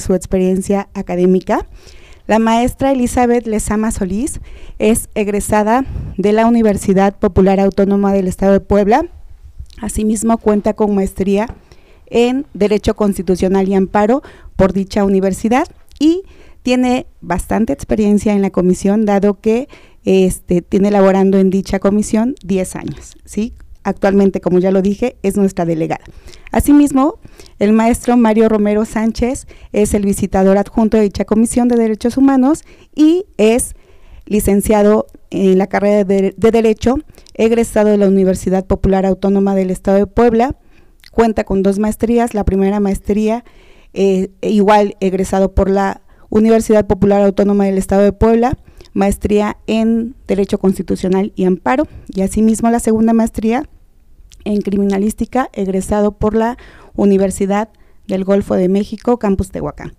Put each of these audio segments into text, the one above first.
su experiencia académica. La maestra Elizabeth Lezama Solís es egresada de la Universidad Popular Autónoma del Estado de Puebla. Asimismo cuenta con maestría en Derecho Constitucional y Amparo por dicha universidad y tiene bastante experiencia en la comisión, dado que este, tiene laborando en dicha comisión 10 años, ¿sí? Actualmente, como ya lo dije, es nuestra delegada. Asimismo, el maestro Mario Romero Sánchez es el visitador adjunto de dicha Comisión de Derechos Humanos y es licenciado en la carrera de, Derecho, egresado de la Universidad Popular Autónoma del Estado de Puebla, cuenta con dos maestrías, la primera maestría eh, igual egresado por la Universidad Popular Autónoma del Estado de Puebla, maestría en Derecho Constitucional y Amparo, y asimismo la segunda maestría en Criminalística, egresado por la Universidad del Golfo de México, Campus Tehuacán.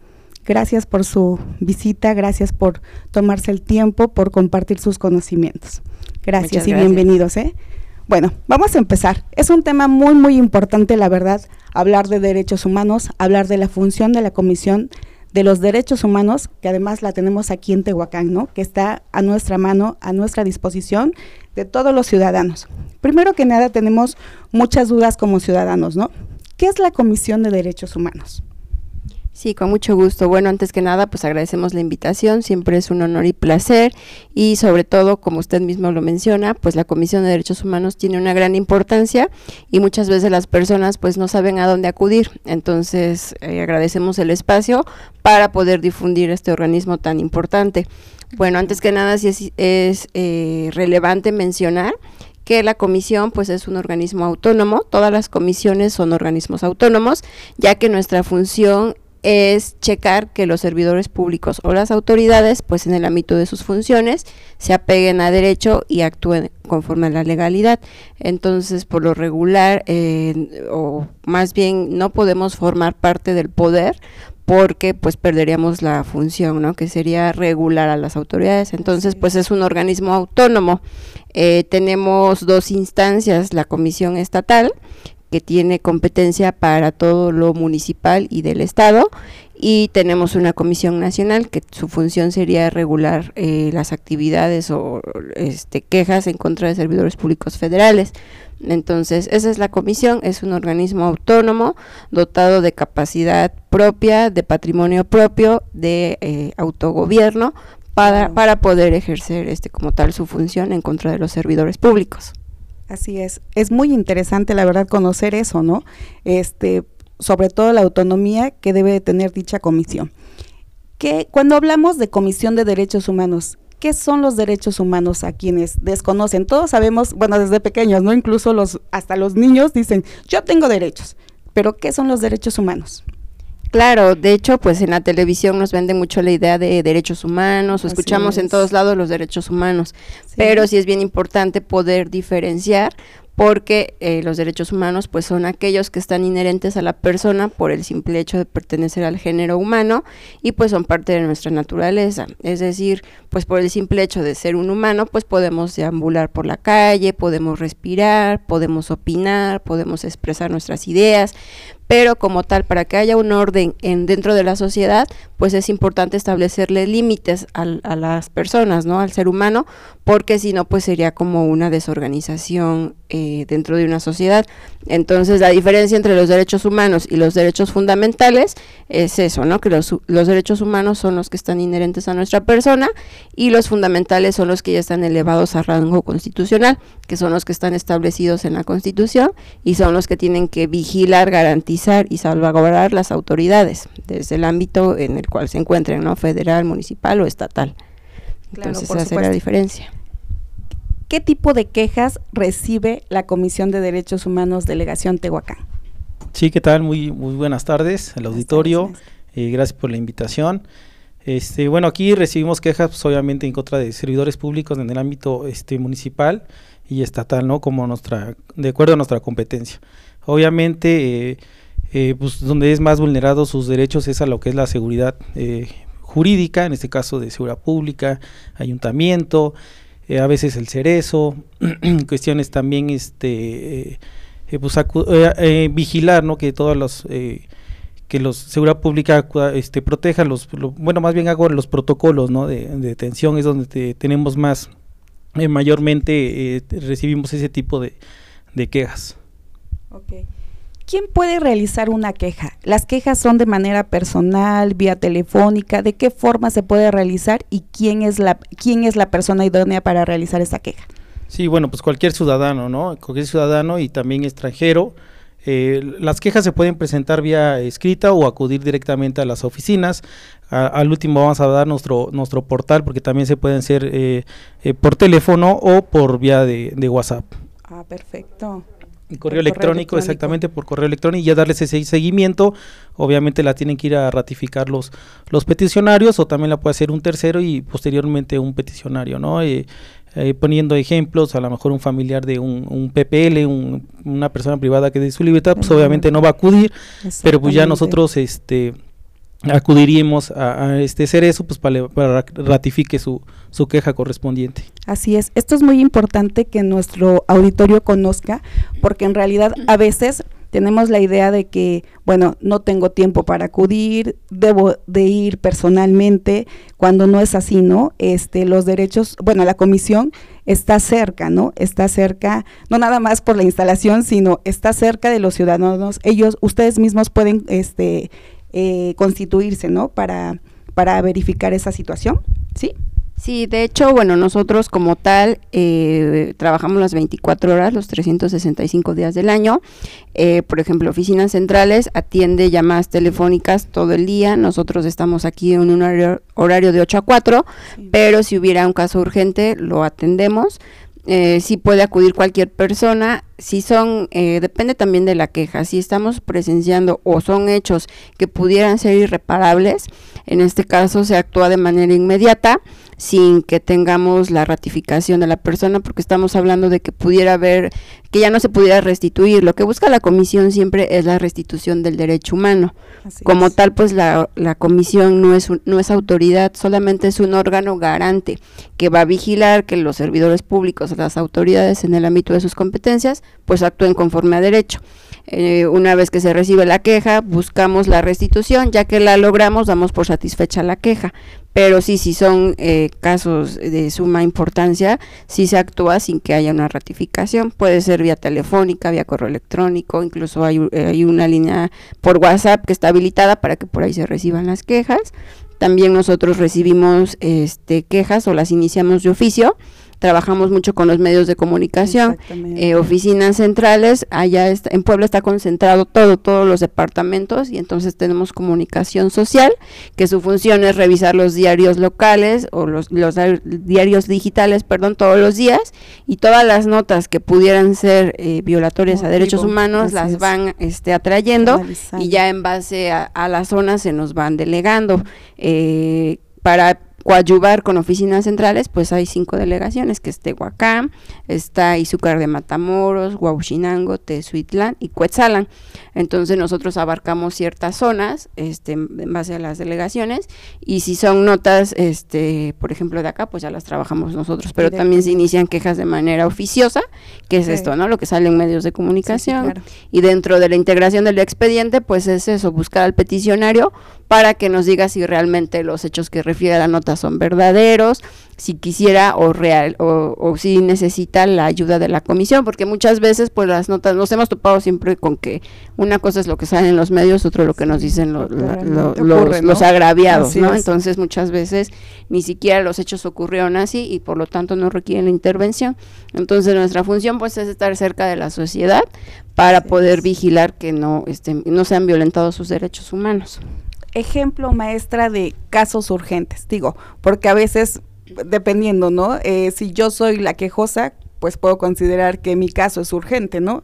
Gracias por su visita, gracias por tomarse el tiempo, por compartir sus conocimientos. Gracias, y bienvenidos. ¿eh? Bueno, vamos a empezar. Es un tema muy, muy importante, la verdad, hablar de derechos humanos, hablar de la función de la Comisión de los Derechos Humanos, que además la tenemos aquí en Tehuacán, ¿no? Que está a nuestra mano, a nuestra disposición de todos los ciudadanos. Primero que nada, tenemos muchas dudas como ciudadanos, ¿no? ¿Qué es la Comisión de Derechos Humanos? Sí, con mucho gusto. Bueno, antes que nada, pues agradecemos la invitación, siempre es un honor y placer y sobre todo, como usted mismo lo menciona, pues la Comisión de Derechos Humanos tiene una gran importancia y muchas veces las personas pues no saben a dónde acudir. Entonces, eh, agradecemos el espacio para poder difundir este organismo tan importante. Bueno, antes que nada, sí es, eh, relevante mencionar que la comisión pues es un organismo autónomo, todas las comisiones son organismos autónomos, ya que nuestra función es checar que los servidores públicos o las autoridades, pues en el ámbito de sus funciones, se apeguen a derecho y actúen conforme a la legalidad. Entonces, por lo regular, eh, o más bien no podemos formar parte del poder porque pues perderíamos la función, ¿no? Que sería regular a las autoridades. Entonces, pues es un organismo autónomo. Eh, tenemos dos instancias, la comisión estatal, que tiene competencia para todo lo municipal y del Estado y tenemos una comisión nacional que su función sería regular eh, las actividades o este, quejas en contra de servidores públicos federales. Entonces, esa es la comisión, es un organismo autónomo dotado de capacidad propia, de patrimonio propio, de eh, autogobierno para, para poder ejercer este como tal su función en contra de los servidores públicos. Así es, es muy interesante la verdad conocer eso, ¿no? Este, sobre todo la autonomía que debe tener dicha comisión. Que cuando hablamos de Comisión de Derechos Humanos, ¿qué son los derechos humanos a quienes desconocen? Todos sabemos, bueno, desde pequeños, ¿no? Incluso los hasta los niños dicen, "Yo tengo derechos." Pero ¿qué son los derechos humanos? Claro, de hecho, pues en la televisión nos vende mucho la idea de derechos humanos, o escuchamos en todos lados los derechos humanos, pero sí es bien importante poder diferenciar porque eh, los derechos humanos pues son aquellos que están inherentes a la persona por el simple hecho de pertenecer al género humano y pues son parte de nuestra naturaleza, es decir, pues por el simple hecho de ser un humano pues podemos deambular por la calle, podemos respirar, podemos opinar, podemos expresar nuestras ideas, pero como tal, para que haya un orden en, dentro de la sociedad, pues es importante establecerle límites a las personas, ¿no? Al ser humano, porque si no, pues sería como una desorganización eh, dentro de una sociedad. Entonces, la diferencia entre los derechos humanos y los derechos fundamentales es eso, ¿no? Que los, los derechos humanos son los que están inherentes a nuestra persona y los fundamentales son los que ya están elevados a rango constitucional, que son los que están establecidos en la Constitución y son los que tienen que vigilar, garantizar y salvaguardar las autoridades desde el ámbito en el cual se encuentren, ¿no? Federal, municipal o estatal. Entonces, esa es la diferencia. ¿Qué tipo de quejas recibe la Comisión de Derechos Humanos Delegación Tehuacán? Sí, ¿qué tal? Muy, muy buenas tardes al auditorio. Eh, gracias por la invitación. Este, bueno, aquí recibimos quejas, pues, obviamente, en contra de servidores públicos en el ámbito este, municipal y estatal, ¿no? Como nuestra, de acuerdo a nuestra competencia. Obviamente, eh, eh, pues donde es más vulnerado sus derechos es a lo que es la seguridad eh, jurídica, en este caso de seguridad pública, ayuntamiento, eh, a veces el cerezo, cuestiones también este pues vigilar ¿no? que todos los que los seguridad pública este, proteja los, bueno, más bien hago los protocolos, ¿no? De, detención es donde tenemos más, eh, mayormente eh, recibimos ese tipo de, de quejas. Okay. ¿Quién puede realizar una queja? ¿Las quejas son de manera personal, vía telefónica? ¿De qué forma se puede realizar y quién es la, quién es la persona idónea para realizar esa queja? Sí, bueno, pues cualquier ciudadano, ¿no? Cualquier ciudadano y también extranjero eh, las quejas se pueden presentar vía escrita o acudir directamente a las oficinas. al último vamos a dar nuestro nuestro portal porque también se pueden hacer eh, eh, por teléfono o por vía de, WhatsApp. Ah, perfecto. Correo, correo electrónico, exactamente, por correo electrónico y ya darles ese seguimiento. Obviamente la tienen que ir a ratificar los, los peticionarios o también la puede hacer un tercero y posteriormente un peticionario, ¿no? Eh, poniendo ejemplos, a lo mejor un familiar de un, PPL, una persona privada que de su libertad, pues obviamente no va a acudir, pero pues ya nosotros este acudiríamos a, este ser eso pues para, para ratifique su, su queja correspondiente. Así es, esto es muy importante que nuestro auditorio conozca porque en realidad a veces tenemos la idea de que, bueno, no tengo tiempo para acudir, debo de ir personalmente, cuando no es así, ¿no? Este, los derechos, bueno, la comisión está cerca, ¿no? Está cerca, no nada más por la instalación, sino está cerca de los ciudadanos. Ellos, ustedes mismos pueden, este, eh, constituirse, ¿no? Para, para verificar esa situación, ¿sí? Sí, de hecho, bueno, nosotros como tal eh, trabajamos las 24 horas, los 365 días del año. Eh, por ejemplo, oficinas centrales atiende llamadas telefónicas todo el día. Nosotros estamos aquí en un horario, de 8 a 4, pero si hubiera un caso urgente, lo atendemos. Eh, sí puede acudir cualquier persona, si son, eh, depende también de la queja, si estamos presenciando o son hechos que pudieran ser irreparables, en este caso se actúa de manera inmediata sin que tengamos la ratificación de la persona, porque estamos hablando de que pudiera haber, que ya no se pudiera restituir. Lo que busca la comisión siempre es la restitución del derecho humano. Como tal, pues la, la comisión no es, no es autoridad, solamente es un órgano garante que va a vigilar que los servidores públicos, las autoridades en el ámbito de sus competencias, pues actúen conforme a derecho. Eh, una vez que se recibe la queja, buscamos la restitución, ya que la logramos, damos por satisfecha la queja. Pero sí, si son eh, casos de suma importancia, sí se actúa sin que haya una ratificación. Puede ser vía telefónica, vía correo electrónico, incluso hay, eh, hay una línea por WhatsApp que está habilitada para que por ahí se reciban las quejas. También nosotros recibimos este, quejas o las iniciamos de oficio trabajamos mucho con los medios de comunicación, eh, oficinas centrales, allá en Puebla está concentrado todo, todos los departamentos y entonces tenemos comunicación social, que su función es revisar los diarios locales o los, los diarios digitales, perdón, todos los días y todas las notas que pudieran ser eh, violatorias a derechos humanos las van este, atrayendo y ya en base a, a las zonas se nos van delegando. Eh, para coadyuvar con oficinas centrales, pues hay cinco delegaciones, que es Tehuacán, está Izúcar de Matamoros, Huauchinango, Tezuitlán y Cuetzalan. Entonces nosotros abarcamos ciertas zonas este, en base a las delegaciones y si son notas, este, por ejemplo, de acá, pues ya las trabajamos nosotros, pero también se inician quejas de manera oficiosa, que es esto, ¿no? Lo que sale en medios de comunicación. Y dentro de la integración del expediente, pues es eso, buscar al peticionario para que nos diga si realmente los hechos que refiere a la nota son verdaderos, si quisiera o real o, si necesita la ayuda de la comisión, porque muchas veces pues las notas nos hemos topado siempre con que una cosa es lo que sale en los medios, otro lo que nos dicen los, los, agraviados, ¿no? Entonces muchas veces ni siquiera los hechos ocurrieron así y por lo tanto no requieren la intervención. Entonces nuestra función pues es estar cerca de la sociedad para poder vigilar que no, estén, no sean violentados sus derechos humanos ejemplo maestra de casos urgentes, digo, porque a veces, dependiendo, ¿no? Eh, si yo soy la quejosa, pues puedo considerar que mi caso es urgente, ¿no?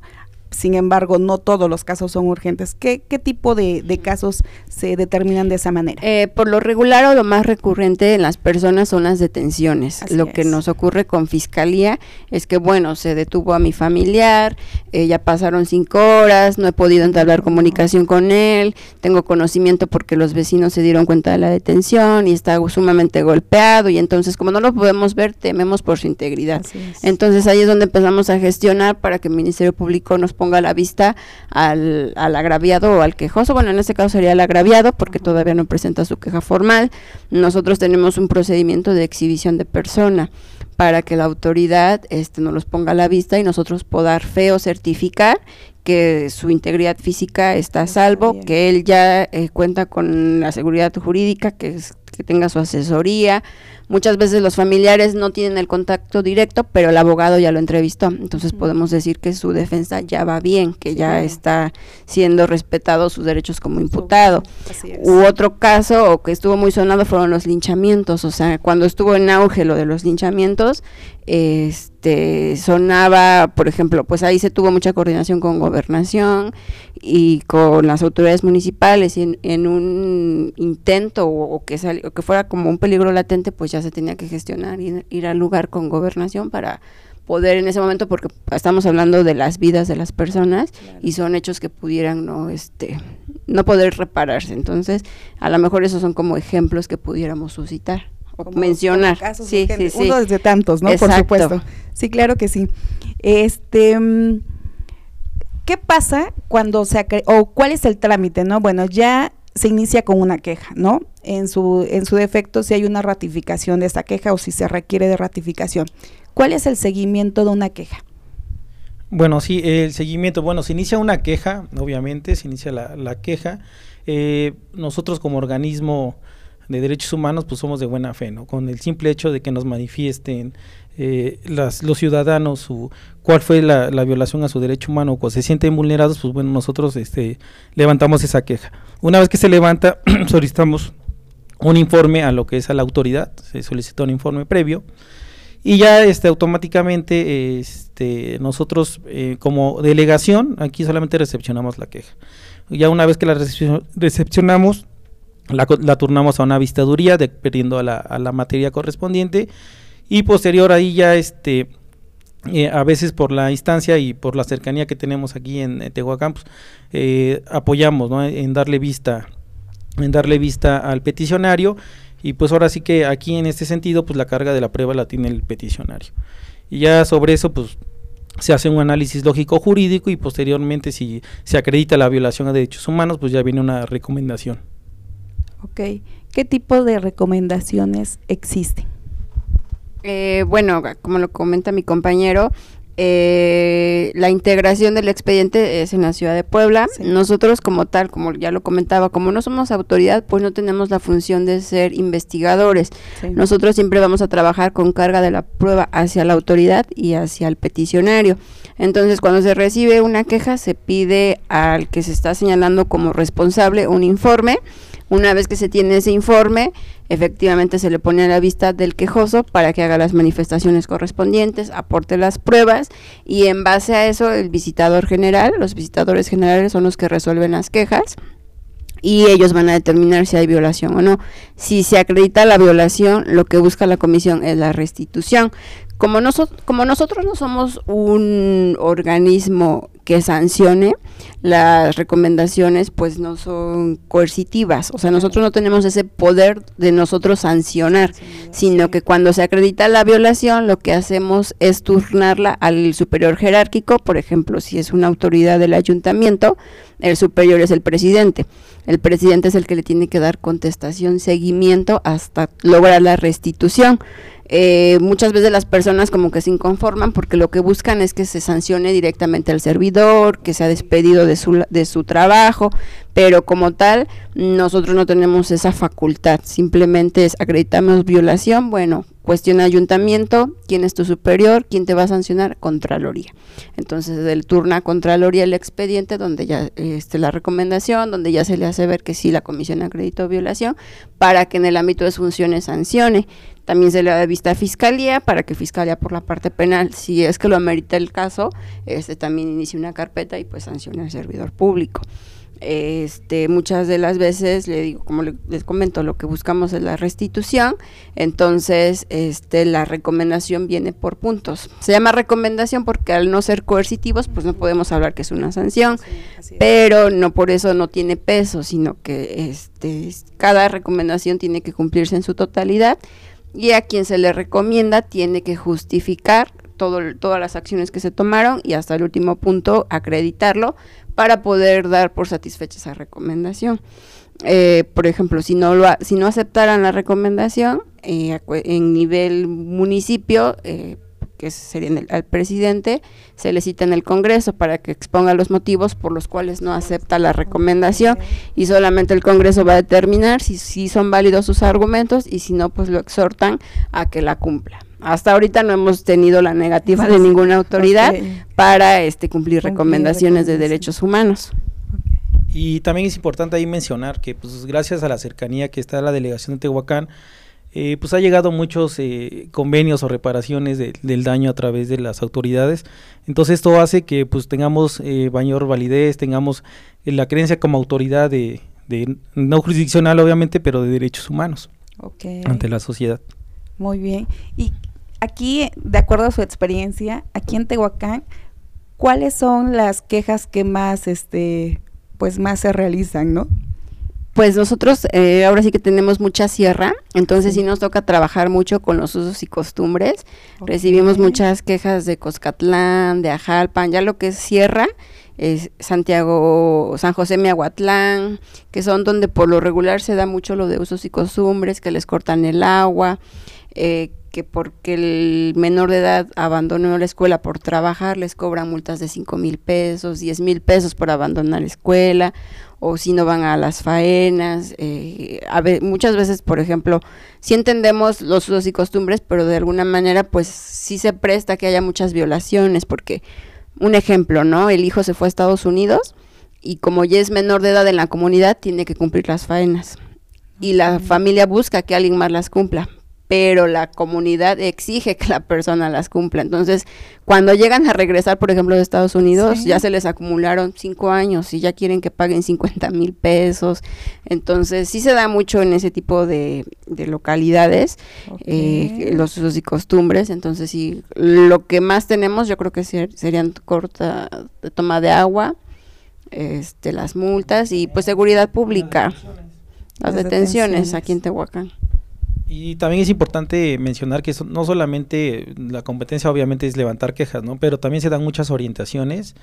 Sin embargo, no todos los casos son urgentes. ¿Qué, qué tipo de, casos se determinan de esa manera? Eh, por lo regular o lo más recurrente en las personas son las detenciones. lo que nos ocurre con fiscalía es que, bueno, se detuvo a mi familiar, eh, ya pasaron cinco horas, no he podido entablar comunicación con él, tengo conocimiento porque los vecinos se dieron cuenta de la detención y está sumamente golpeado y entonces como no lo podemos ver, tememos por su integridad. Entonces ahí es donde empezamos a gestionar para que el Ministerio Público nos ponga la vista al, al agraviado o al quejoso. Bueno, en este caso sería el agraviado porque todavía no presenta su queja formal. Nosotros tenemos un procedimiento de exhibición de persona para que la autoridad este, nos los ponga a la vista y nosotros poder fe o certificar que su integridad física está a salvo, que él ya eh, cuenta con la seguridad jurídica, que, que tenga su asesoría, Muchas veces los familiares no tienen el contacto directo, pero el abogado ya lo entrevistó. Entonces podemos decir que su defensa ya va bien, que ya está siendo respetado sus derechos como imputado. U otro caso, o que estuvo muy sonado, fueron los linchamientos. O sea, cuando estuvo en auge lo de los linchamientos, este sonaba, por ejemplo, pues ahí se tuvo mucha coordinación con gobernación y con las autoridades municipales y en, un intento o, que o que fuera como un peligro latente, pues ya se tenía que gestionar y ir al lugar con gobernación para poder en ese momento porque estamos hablando de las vidas de las personas y son hechos que pudieran no este no poder repararse entonces a lo mejor esos son como ejemplos que pudiéramos suscitar mencionar. sí, sí, sí. Uno de tantos, ¿no? Por supuesto. Sí, claro que sí. Este, mm, ¿qué pasa cuando se o cuál es el trámite, no? Bueno, ya se inicia con una queja, ¿no? En su en su defecto si hay una ratificación de esta queja o si se requiere de ratificación. ¿Cuál es el seguimiento de una queja? Bueno, sí, el seguimiento, bueno, se inicia una queja, obviamente, se inicia la, la queja. Eh, nosotros como organismo de derechos humanos, pues somos de buena fe, ¿no? Con el simple hecho de que nos manifiesten eh, las, los ciudadanos su, cuál fue la, violación a su derecho humano o se sienten vulnerados, pues bueno, nosotros este, levantamos esa queja. Una vez que se levanta, solicitamos un informe a lo que es a la autoridad, se solicita un informe previo y ya este automáticamente este nosotros eh, como delegación aquí solamente recepcionamos la queja. Ya una vez que la recepcionamos la, turnamos a una vistaduría dependiendo a la, a la materia correspondiente. Y posterior ahí ya este eh, a veces por la instancia y por la cercanía que tenemos aquí en, Tehuacán pues, eh, apoyamos en darle vista en darle vista al peticionario. Y pues ahora sí que aquí en este sentido pues la carga de la prueba la tiene el peticionario. Y ya sobre eso pues se hace un análisis lógico jurídico y posteriormente si se acredita la violación a derechos humanos pues ya viene una recomendación Ok. ¿Qué tipo de recomendaciones existen? Eh, bueno, como lo comenta mi compañero, eh, la integración del expediente es en la ciudad de Puebla. Nosotros como tal, como ya lo comentaba, como no somos autoridad, pues no tenemos la función de ser investigadores. Nosotros siempre vamos a trabajar con carga de la prueba hacia la autoridad y hacia el peticionario. Entonces, cuando se recibe una queja, se pide al que se está señalando como responsable un informe una vez que se tiene ese informe, efectivamente se le pone a la vista del quejoso para que haga las manifestaciones correspondientes, aporte las pruebas y en base a eso el visitador general, los visitadores generales son los que resuelven las quejas y ellos van a determinar si hay violación o no. Si se acredita la violación, lo que busca la comisión es la restitución. Como, como nosotros no somos un organismo que sancione, las recomendaciones pues no son coercitivas, o sea, nosotros no tenemos ese poder de nosotros sancionar, sino que cuando se acredita la violación, lo que hacemos es turnarla al superior jerárquico, por ejemplo, si es una autoridad del ayuntamiento, el superior es el presidente. El presidente es el que le tiene que dar contestación, seguimiento hasta lograr la restitución. Eh, muchas veces las personas como que se inconforman porque lo que buscan es que se sancione directamente al servidor, que sea despedido de su, de su trabajo, pero como tal nosotros no tenemos esa facultad, simplemente es acreditamos violación, bueno, cuestión ayuntamiento, quién es tu superior, quién te va a sancionar, Contraloría. Entonces, del turno a Contraloría el expediente, donde ya este, la recomendación, donde ya se le hace ver que sí la comisión acreditó violación, para que en el ámbito de funciones sancione. También se le da vista a Fiscalía, para que Fiscalía por la parte penal, si es que lo amerita el caso, este también inicie una carpeta y pues sancione al servidor público. Este, muchas de las veces, le digo, como les comento, lo que buscamos es la restitución, entonces este, la recomendación viene por puntos. Se llama recomendación porque al no ser coercitivos, pues no podemos hablar que es una sanción, pero no por eso no tiene peso, sino que este, cada recomendación tiene que cumplirse en su totalidad y a quien se le recomienda tiene que justificar todo, todas las acciones que se tomaron y hasta el último punto acreditarlo para poder dar por satisfecha esa recomendación. Eh, por ejemplo, si no, lo si no aceptaran la recomendación eh, en nivel municipio, eh, que sería el, al presidente, se le cita en el Congreso para que exponga los motivos por los cuales no acepta la recomendación y solamente el Congreso va a determinar si, si son válidos sus argumentos y si no, pues lo exhortan a que la cumpla. Hasta ahorita no hemos tenido la negativa de ninguna autoridad para este cumplir, recomendaciones de derechos humanos. Y también es importante ahí mencionar que pues gracias a la cercanía que está la delegación de Tehuacán, eh, pues ha llegado muchos eh, convenios o reparaciones del daño a través de las autoridades. Entonces esto hace que pues tengamos eh, mayor validez, tengamos la creencia como autoridad de, no jurisdiccional obviamente, pero de derechos humanos ante la sociedad. Muy bien. Y aquí, de acuerdo a su experiencia, aquí en Tehuacán, ¿cuáles son las quejas que más, este, pues más se realizan, no? Pues nosotros eh, ahora sí que tenemos mucha sierra, entonces sí. nos toca trabajar mucho con los usos y costumbres. Recibimos muchas quejas de Coscatlán, de Ajalpan, ya lo que es sierra, es Santiago, San José Miahuatlán, que son donde por lo regular se da mucho lo de usos y costumbres, que les cortan el agua, eh, que porque el menor de edad abandonó la escuela por trabajar, les cobran multas de 5 mil pesos, 10 mil pesos por abandonar la escuela, o si no van a las faenas. Eh, a ver, muchas veces, por ejemplo, si entendemos los usos y costumbres, pero de alguna manera, pues sí se presta que haya muchas violaciones, porque un ejemplo, ¿no? El hijo se fue a Estados Unidos y como ya es menor de edad en la comunidad, tiene que cumplir las faenas. Y la familia busca que alguien más las cumpla, pero la comunidad exige que la persona las cumpla. Entonces, cuando llegan a regresar, por ejemplo, de Estados Unidos, ya se les acumularon cinco años y ya quieren que paguen 50 mil pesos. Entonces, sí se da mucho en ese tipo de, localidades, eh, los usos y costumbres. Entonces, sí, lo que más tenemos, yo creo que serían corta de toma de agua, este, las multas y pues seguridad pública. Las, detenciones aquí en Tehuacán. Y también es importante mencionar que no solamente la competencia obviamente es levantar quejas, ¿no? Pero también se dan muchas orientaciones,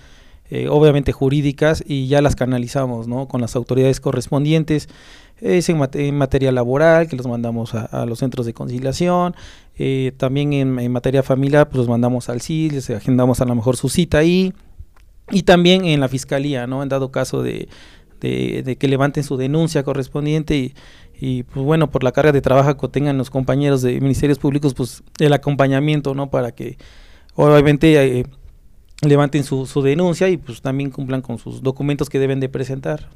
eh, obviamente jurídicas, y ya las canalizamos, ¿no? Con las autoridades correspondientes. Es en, materia laboral, que los mandamos a, los centros de conciliación. Eh, también en, materia familiar, pues los mandamos al CIL, les agendamos a lo mejor su cita ahí. Y también en la fiscalía, ¿no? En dado caso de, de que levanten su denuncia correspondiente y y pues bueno, por la carga de trabajo que tengan los compañeros de ministerios públicos, pues el acompañamiento, ¿no? Para que obviamente eh, levanten su, su denuncia y pues también cumplan con sus documentos que deben de presentar.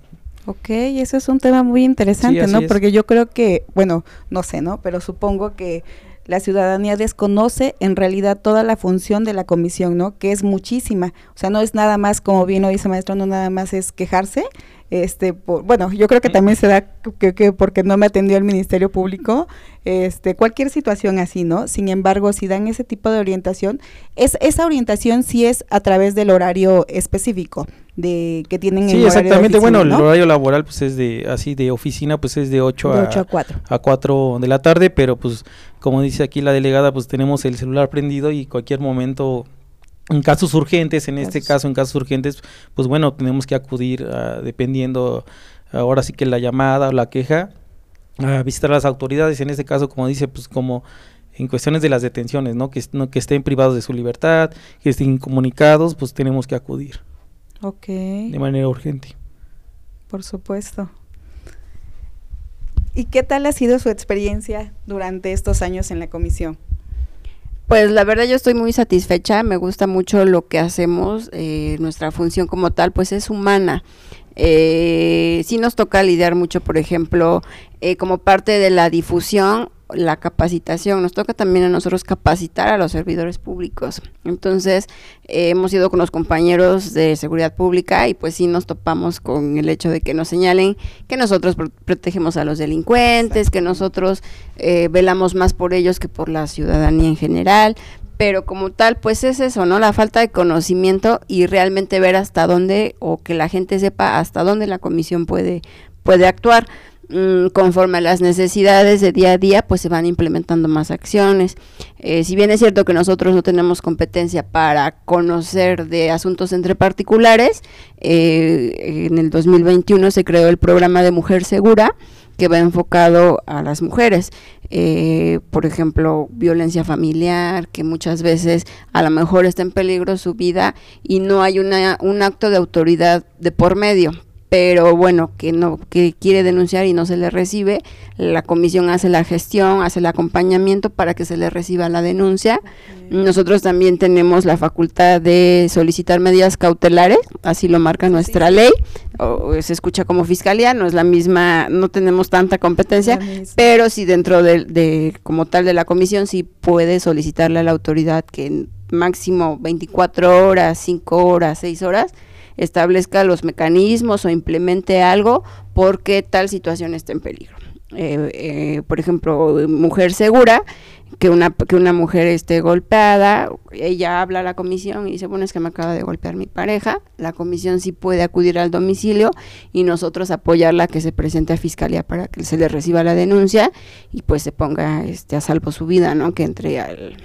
Ok, eso es un tema muy interesante, ¿no? Porque yo creo que, bueno, no sé, ¿no? Pero supongo que la ciudadanía desconoce en realidad toda la función de la comisión, ¿no? Que es muchísima. O sea, no es nada más, como bien lo dice maestro, no nada más es quejarse, este bueno yo creo que también se da que, porque no me atendió el ministerio público este cualquier situación así no sin embargo si dan ese tipo de orientación es esa orientación sí es a través del horario específico de que tienen sí exactamente. bueno el horario laboral pues es de así de oficina pues es de 8, a, 8 a 4 a 4 de la tarde pero pues como dice aquí la delegada pues tenemos el celular prendido y cualquier momento en casos urgentes, en este caso, en casos urgentes, pues bueno, tenemos que acudir, dependiendo, ahora sí que la llamada o la queja, a visitar a las autoridades, en este caso, como dice, pues como en cuestiones de las detenciones, ¿no? Que, no, que estén privados de su libertad, que estén incomunicados, pues tenemos que acudir. Ok. De manera urgente. Por supuesto. ¿Y qué tal ha sido su experiencia durante estos años en la comisión? Pues la verdad yo estoy muy satisfecha, me gusta mucho lo que hacemos, eh, nuestra función como tal pues es humana. Eh, sí nos toca lidiar mucho, por ejemplo, eh, como parte de la difusión la capacitación, nos toca también a nosotros capacitar a los servidores públicos. Entonces, eh, hemos ido con los compañeros de seguridad pública y pues sí nos topamos con el hecho de que nos señalen que nosotros protegemos a los delincuentes, que nosotros eh, velamos más por ellos que por la ciudadanía en general, pero como tal, pues es eso, ¿no? La falta de conocimiento y realmente ver hasta dónde o que la gente sepa hasta dónde la comisión puede, puede actuar. mm, conforme a las necesidades de día a día, pues se van implementando más acciones. Eh, si bien es cierto que nosotros no tenemos competencia para conocer de asuntos entre particulares, eh, en el 2021 se creó el programa de Mujer Segura, que va enfocado a las mujeres. Eh, por ejemplo, violencia familiar, que muchas veces a lo mejor está en peligro su vida y no hay una, un acto de autoridad de por medio pero bueno, que no que quiere denunciar y no se le recibe, la comisión hace la gestión, hace el acompañamiento para que se le reciba la denuncia. Nosotros también tenemos la facultad de solicitar medidas cautelares, así lo marca nuestra ley, o se escucha como fiscalía, no es la misma, no tenemos tanta competencia, pero sí dentro de, de como tal de la comisión sí puede solicitarle a la autoridad que en máximo 24 horas, 5 horas, 6 horas establezca los mecanismos o implemente algo porque tal situación está en peligro. Eh, eh, por ejemplo, mujer segura, que una, que una mujer esté golpeada, ella habla a la comisión y dice, bueno, es que me acaba de golpear mi pareja, la comisión sí puede acudir al domicilio y nosotros apoyarla que se presente a fiscalía para que se le reciba la denuncia y pues se ponga este a salvo su vida, ¿no? Que entre al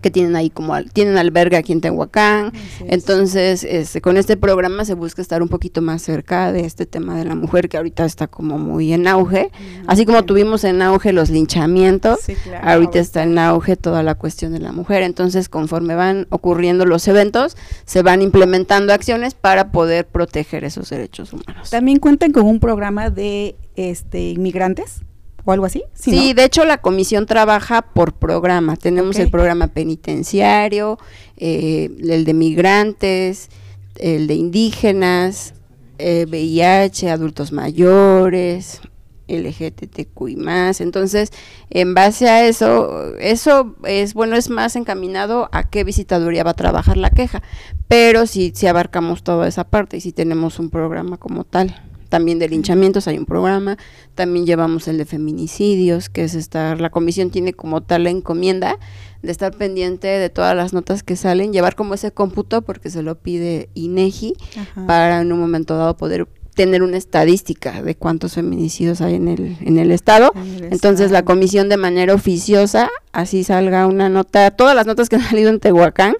que tienen ahí como tienen albergue aquí en Tehuacán. Entonces, este, con este programa se busca estar un poquito más cerca de este tema de la mujer que ahorita está como muy en auge. Mm, Así como tuvimos en auge los linchamientos, ahorita está en auge toda la cuestión de la mujer. Entonces, conforme van ocurriendo los eventos, se van implementando acciones para poder proteger esos derechos humanos. También cuentan con un programa de este inmigrantes o algo así. Sí, de hecho la comisión trabaja por programa. Tenemos el programa penitenciario, eh, el de migrantes, el de indígenas, eh, VIH, adultos mayores, LGTTQ y más. Entonces, en base a eso, eso es bueno, es más encaminado a qué visitaduría va a trabajar la queja. Pero si, si abarcamos toda esa parte y si tenemos un programa como tal también de linchamientos hay un programa, también llevamos el de feminicidios, que es estar, la comisión tiene como tal la encomienda de estar pendiente de todas las notas que salen, llevar como ese cómputo porque se lo pide INEGI para en un momento dado poder tener una estadística de cuántos feminicidios hay en el, en el estado. Entonces la comisión de manera oficiosa, así salga una nota, todas las notas que han salido en Tehuacán,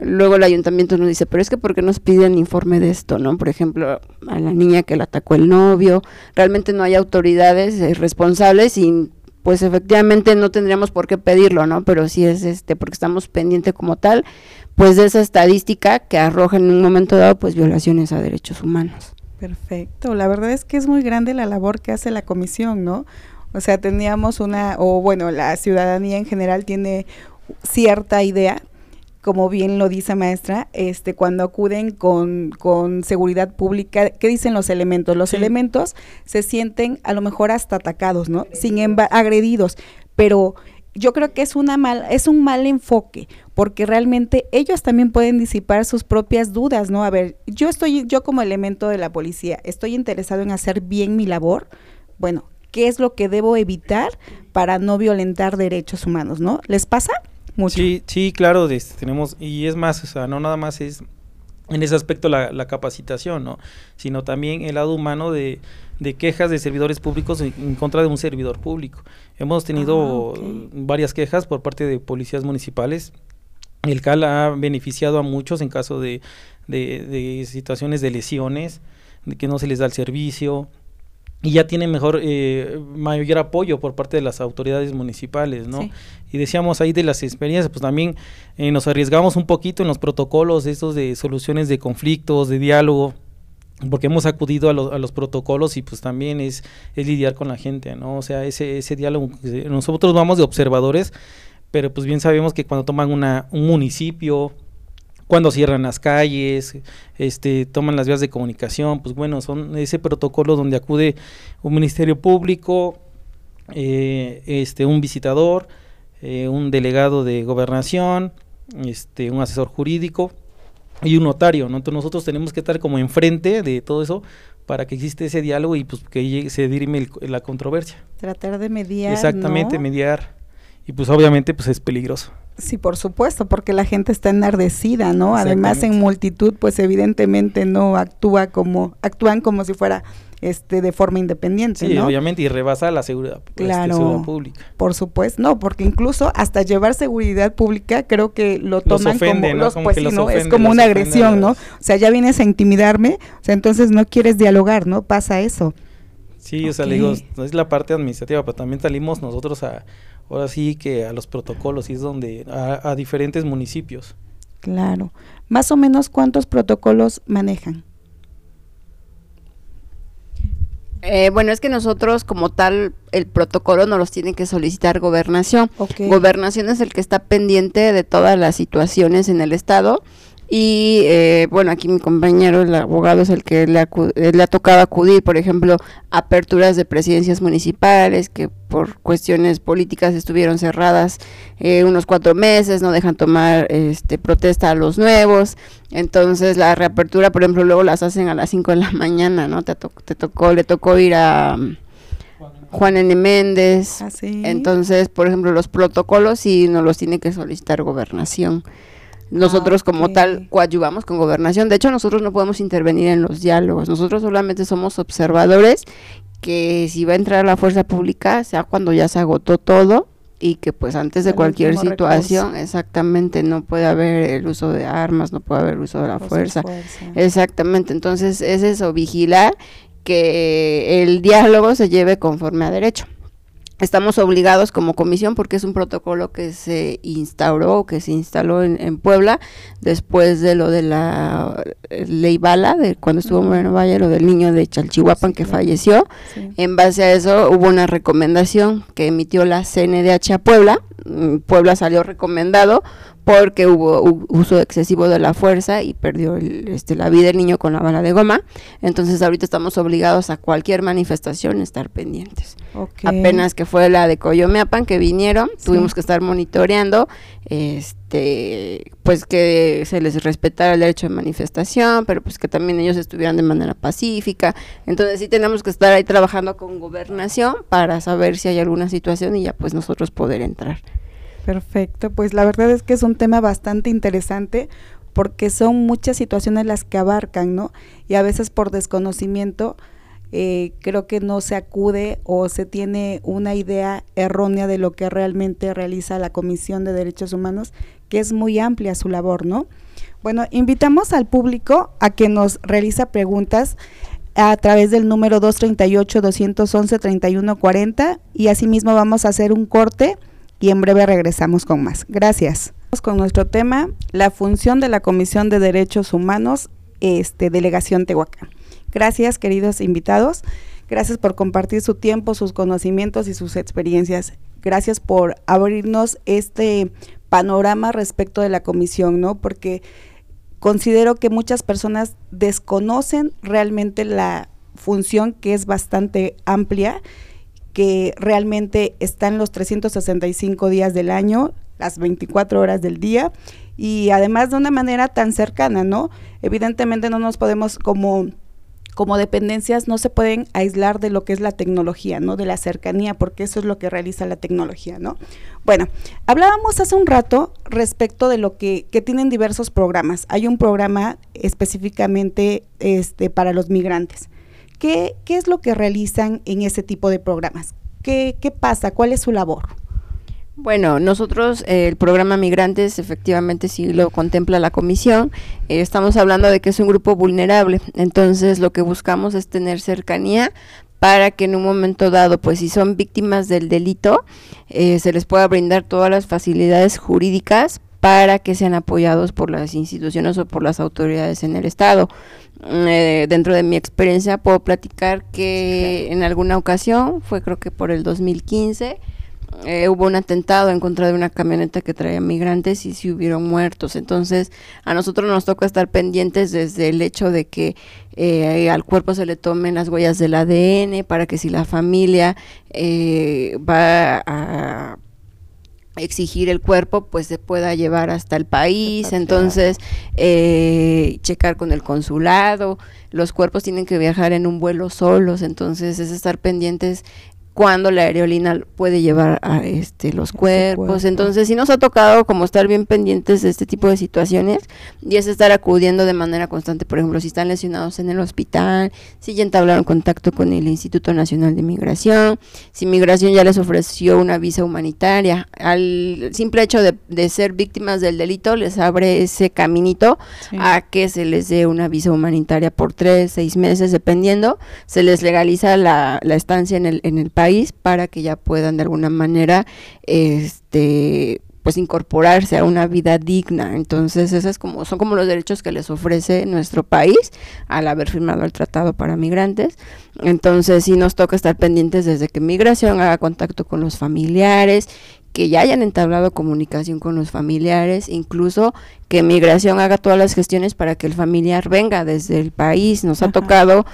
luego el ayuntamiento nos dice, pero es que porque nos piden informe de esto, ¿no? Por ejemplo, a la niña que la atacó el novio, realmente no hay autoridades eh, responsables y pues efectivamente no tendríamos por qué pedirlo, ¿no? Pero sí es este, porque estamos pendientes como tal, pues de esa estadística que arroja en un momento dado pues violaciones a derechos humanos. Perfecto, la verdad es que es muy grande la labor que hace la comisión, ¿no? O sea, teníamos una, o bueno, la ciudadanía en general tiene cierta idea, como bien lo dice maestra, este, cuando acuden con, con seguridad pública, ¿qué dicen los elementos? Los elementos se sienten a lo mejor hasta atacados, ¿no? Sin embargo, agredidos, pero yo creo que es una mal, es un mal enfoque, porque realmente ellos también pueden disipar sus propias dudas, ¿no? A ver, yo estoy, yo como elemento de la policía, estoy interesado en hacer bien mi labor, bueno, ¿qué es lo que debo evitar para no violentar derechos humanos, ¿no? ¿Les pasa? Mucho. Sí, sí, claro, tenemos, y es más, o sea, no nada más es en ese aspecto la, la capacitación, ¿no? Sino también el lado humano de de quejas de servidores públicos en, contra de un servidor público. Hemos tenido ah, varias quejas por parte de policías municipales. El CAL ha beneficiado a muchos en caso de, de, situaciones de lesiones, de que no se les da el servicio, y ya tiene mejor eh, mayor apoyo por parte de las autoridades municipales, ¿no? Y decíamos ahí de las experiencias, pues también eh, nos arriesgamos un poquito en los protocolos estos de soluciones de conflictos, de diálogo, porque hemos acudido a, a, los protocolos y pues también es, es lidiar con la gente, ¿no? O sea, ese, ese diálogo, nosotros vamos de observadores, pero pues bien sabemos que cuando toman una, un municipio, cuando cierran las calles, este, toman las vías de comunicación, pues bueno, son ese protocolo donde acude un ministerio público, eh, este, un visitador, eh, un delegado de gobernación, este, un asesor jurídico, y un notario, ¿no? Entonces nosotros tenemos que estar como enfrente de todo eso para que existe ese diálogo y pues que llegue, se dirime la controversia. Tratar de mediar. Exactamente, mediar. Y pues obviamente pues es peligroso. Sí, por supuesto, porque la gente está enardecida, ¿no? Además en multitud pues evidentemente no actúa como actúan como si fuera este de forma independiente. Sí, obviamente, y rebasa la seguridad, este, claro, pública. Por supuesto, no, porque incluso hasta llevar seguridad pública creo que lo toman como, los, pues, es como una agresión, ¿no? O sea, ya vienes a intimidarme, o sea, entonces no quieres dialogar, ¿no? Pasa eso. Sí, o sea, le digo, es la parte administrativa, pero también salimos nosotros a, ahora sí que a los protocolos, y es donde, a diferentes municipios. Claro. Más o menos, ¿cuántos protocolos manejan? Eh, bueno, es que nosotros como tal el protocolo nos los tiene que solicitar gobernación. Gobernación es el que está pendiente de todas las situaciones en el estado y eh, bueno, aquí mi compañero, el abogado, es el que le, eh, le, ha tocado acudir, por ejemplo, aperturas de presidencias municipales que por cuestiones políticas estuvieron cerradas eh, unos cuatro meses, no dejan tomar este, protesta a los nuevos. Entonces la reapertura, por ejemplo, luego las hacen a las 5 de la mañana, ¿no? Te, te tocó, le tocó ir a... Juan N. Méndez. ¿Ah, Entonces, por ejemplo, los protocolos sí nos los tiene que solicitar gobernación. Nosotros como tal coadyuvamos con gobernación. De hecho, nosotros no podemos intervenir en los diálogos. Nosotros solamente somos observadores que si va a entrar la fuerza pública, sea cuando ya se agotó todo y que pues antes de cualquier situación, exactamente, no puede haber el uso de armas, no puede haber el uso de la fuerza. Exactamente, entonces es eso, vigilar que el diálogo se lleve conforme a derecho estamos obligados como comisión porque es un protocolo que se instauró, que se instaló en, Puebla después de lo de la eh, ley bala, de cuando estuvo Moreno Valle, lo del niño de Chalchihuapan que falleció. En base a eso hubo una recomendación que emitió la CNDH a Puebla. Mm, Puebla salió recomendado porque hubo uso excesivo de la fuerza y perdió este, la vida el niño con la bala de goma. Entonces ahorita estamos obligados a cualquier manifestación estar pendientes. Apenas que fue la de Coyomeapan que vinieron, tuvimos que estar monitoreando, este, pues que se les respetara el derecho de manifestación, pero pues que también ellos estuvieran de manera pacífica. Entonces sí tenemos que estar ahí trabajando con gobernación para saber si hay alguna situación y ya pues nosotros poder entrar. Perfecto, pues la verdad es que es un tema bastante interesante porque son muchas situaciones las que abarcan, ¿no? Y a veces por desconocimiento eh, creo que no se acude o se tiene una idea errónea de lo que realmente realiza la Comisión de Derechos Humanos, que es muy amplia su labor, ¿no? Bueno, invitamos al público a que nos realiza preguntas a través del número 238-211-3140 y asimismo vamos a hacer un corte y en breve regresamos con más. Gracias. Con nuestro tema, la función de la Comisión de Derechos Humanos, este, Delegación Tehuacán. Gracias, queridos invitados. Gracias por compartir su tiempo, sus conocimientos y sus experiencias. Gracias por abrirnos este panorama respecto de la comisión, ¿no? Porque considero que muchas personas desconocen realmente la función que es bastante amplia que realmente están los 365 días del año, las 24 horas del día y además de una manera tan cercana, ¿no? Evidentemente no nos podemos como como dependencias no se pueden aislar de lo que es la tecnología, ¿no? De la cercanía, porque eso es lo que realiza la tecnología, ¿no? Bueno, hablábamos hace un rato respecto de lo que, que tienen diversos programas. Hay un programa específicamente este, para los migrantes. ¿Qué, es lo que realizan en ese tipo de programas? ¿Qué, pasa? ¿Cuál es su labor? Bueno, nosotros eh, el programa Migrantes efectivamente sí lo contempla la comisión. Eh, estamos hablando de que es un grupo vulnerable, entonces lo que buscamos es tener cercanía para que en un momento dado, pues si son víctimas del delito, eh, se les pueda brindar todas las facilidades jurídicas para que sean apoyados por las instituciones o por las autoridades en el Estado. Eh, dentro de mi experiencia puedo platicar que en alguna ocasión, fue creo que por el 2015, eh, hubo un atentado en contra de una camioneta que traía migrantes y si hubieron muertos. Entonces, a nosotros nos toca estar pendientes desde el hecho de que eh, al cuerpo se le tomen las huellas del ADN para que si la familia va a exigir el cuerpo pues se pueda llevar hasta el país, entonces eh, checar con el consulado, los cuerpos tienen que viajar en un vuelo solos, entonces es estar pendientes cuando la aerolínea puede llevar a este los cuerpos. Entonces, sí nos ha tocado como estar bien pendientes de este tipo de situaciones y es estar acudiendo de manera constante, por ejemplo, si están lesionados en el hospital, si ya entablaron contacto con el Instituto Nacional de Migración, si Migración ya les ofreció una visa humanitaria. Al simple hecho de, ser víctimas del delito les abre ese caminito a que se les dé una visa humanitaria por tres, seis meses, dependiendo, se les legaliza la, la estancia en el, en el país para que ya puedan de alguna manera este pues incorporarse a una vida digna. Entonces, esos como, son como los derechos que les ofrece nuestro país al haber firmado el tratado para migrantes. Entonces, sí nos toca estar pendientes desde que migración haga contacto con los familiares, que ya hayan entablado comunicación con los familiares, incluso que migración haga todas las gestiones para que el familiar venga desde el país. Nos ha tocado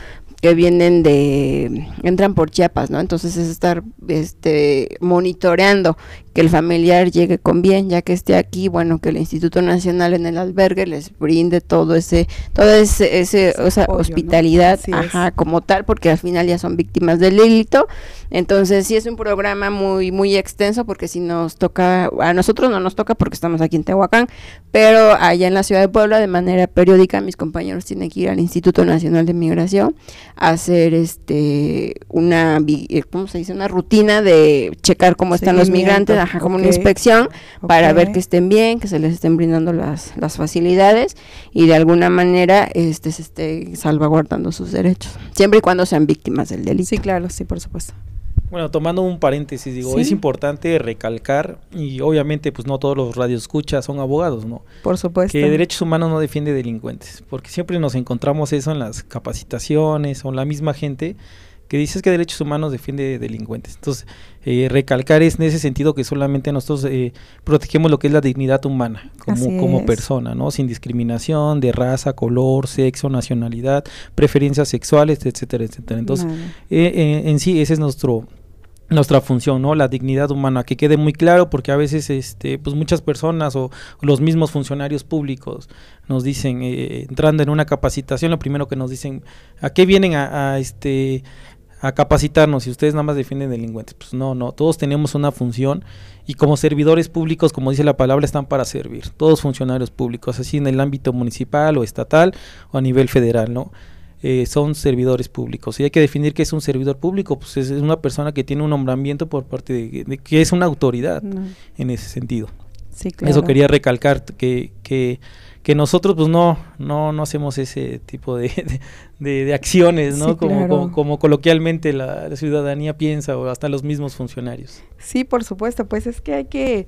que vienen de entran por Chiapas, ¿no? Entonces es estar este monitoreando que el familiar llegue con bien, ya que esté aquí, bueno, que el Instituto Nacional en el albergue les brinde todo ese, toda ese, ese esa hospitalidad, ajá, como tal, porque al final ya son víctimas del delito. Entonces sí es un programa muy, muy extenso, porque si nos toca, a nosotros no nos toca porque estamos aquí en Tehuacán, pero allá en la ciudad de Puebla, de manera periódica, mis compañeros tienen que ir al Instituto Nacional de Migración a hacer este una, ¿cómo se dice? Una rutina de checar cómo están los migrantes como una inspección para ver que estén bien, que se les estén brindando las, las facilidades y de alguna manera este se esté salvaguardando sus derechos, siempre y cuando sean víctimas del delito. Sí, claro, sí, por supuesto. Bueno, tomando un paréntesis, digo, es importante recalcar, y obviamente pues no todos los radioescuchas son abogados, ¿no? Por supuesto. Que derechos humanos no defiende delincuentes, porque siempre nos encontramos eso en las capacitaciones o en la misma gente que dices que derechos humanos defiende delincuentes. Entonces, eh, recalcar es en ese sentido que solamente nosotros eh, protegemos lo que es la dignidad humana como, como persona, ¿no? Sin discriminación de raza, color, sexo, nacionalidad, preferencias sexuales, etcétera, etcétera. Entonces, eh, en sí ese es nuestro nuestra función, ¿no? La dignidad humana, que quede muy claro porque a veces este pues muchas personas o, los mismos funcionarios públicos nos dicen entrando en una capacitación lo primero que nos dicen a qué vienen a este a capacitarnos y ustedes nada más defienden delincuentes. Pues no, no, todos tenemos una función y como servidores públicos, como dice la palabra, están para servir. Todos funcionarios públicos, así en el ámbito municipal o estatal o a nivel federal, ¿no? Eh, son servidores públicos. Y hay que definir qué es un servidor público, pues es, una persona que tiene un nombramiento por parte de, que es una autoridad en ese sentido. Sí, claro. Eso quería recalcar que, que que nosotros pues no, no, no hacemos ese tipo de, de, acciones, ¿no? como, como, coloquialmente la, ciudadanía piensa o hasta los mismos funcionarios. Sí, por supuesto, pues es que hay que,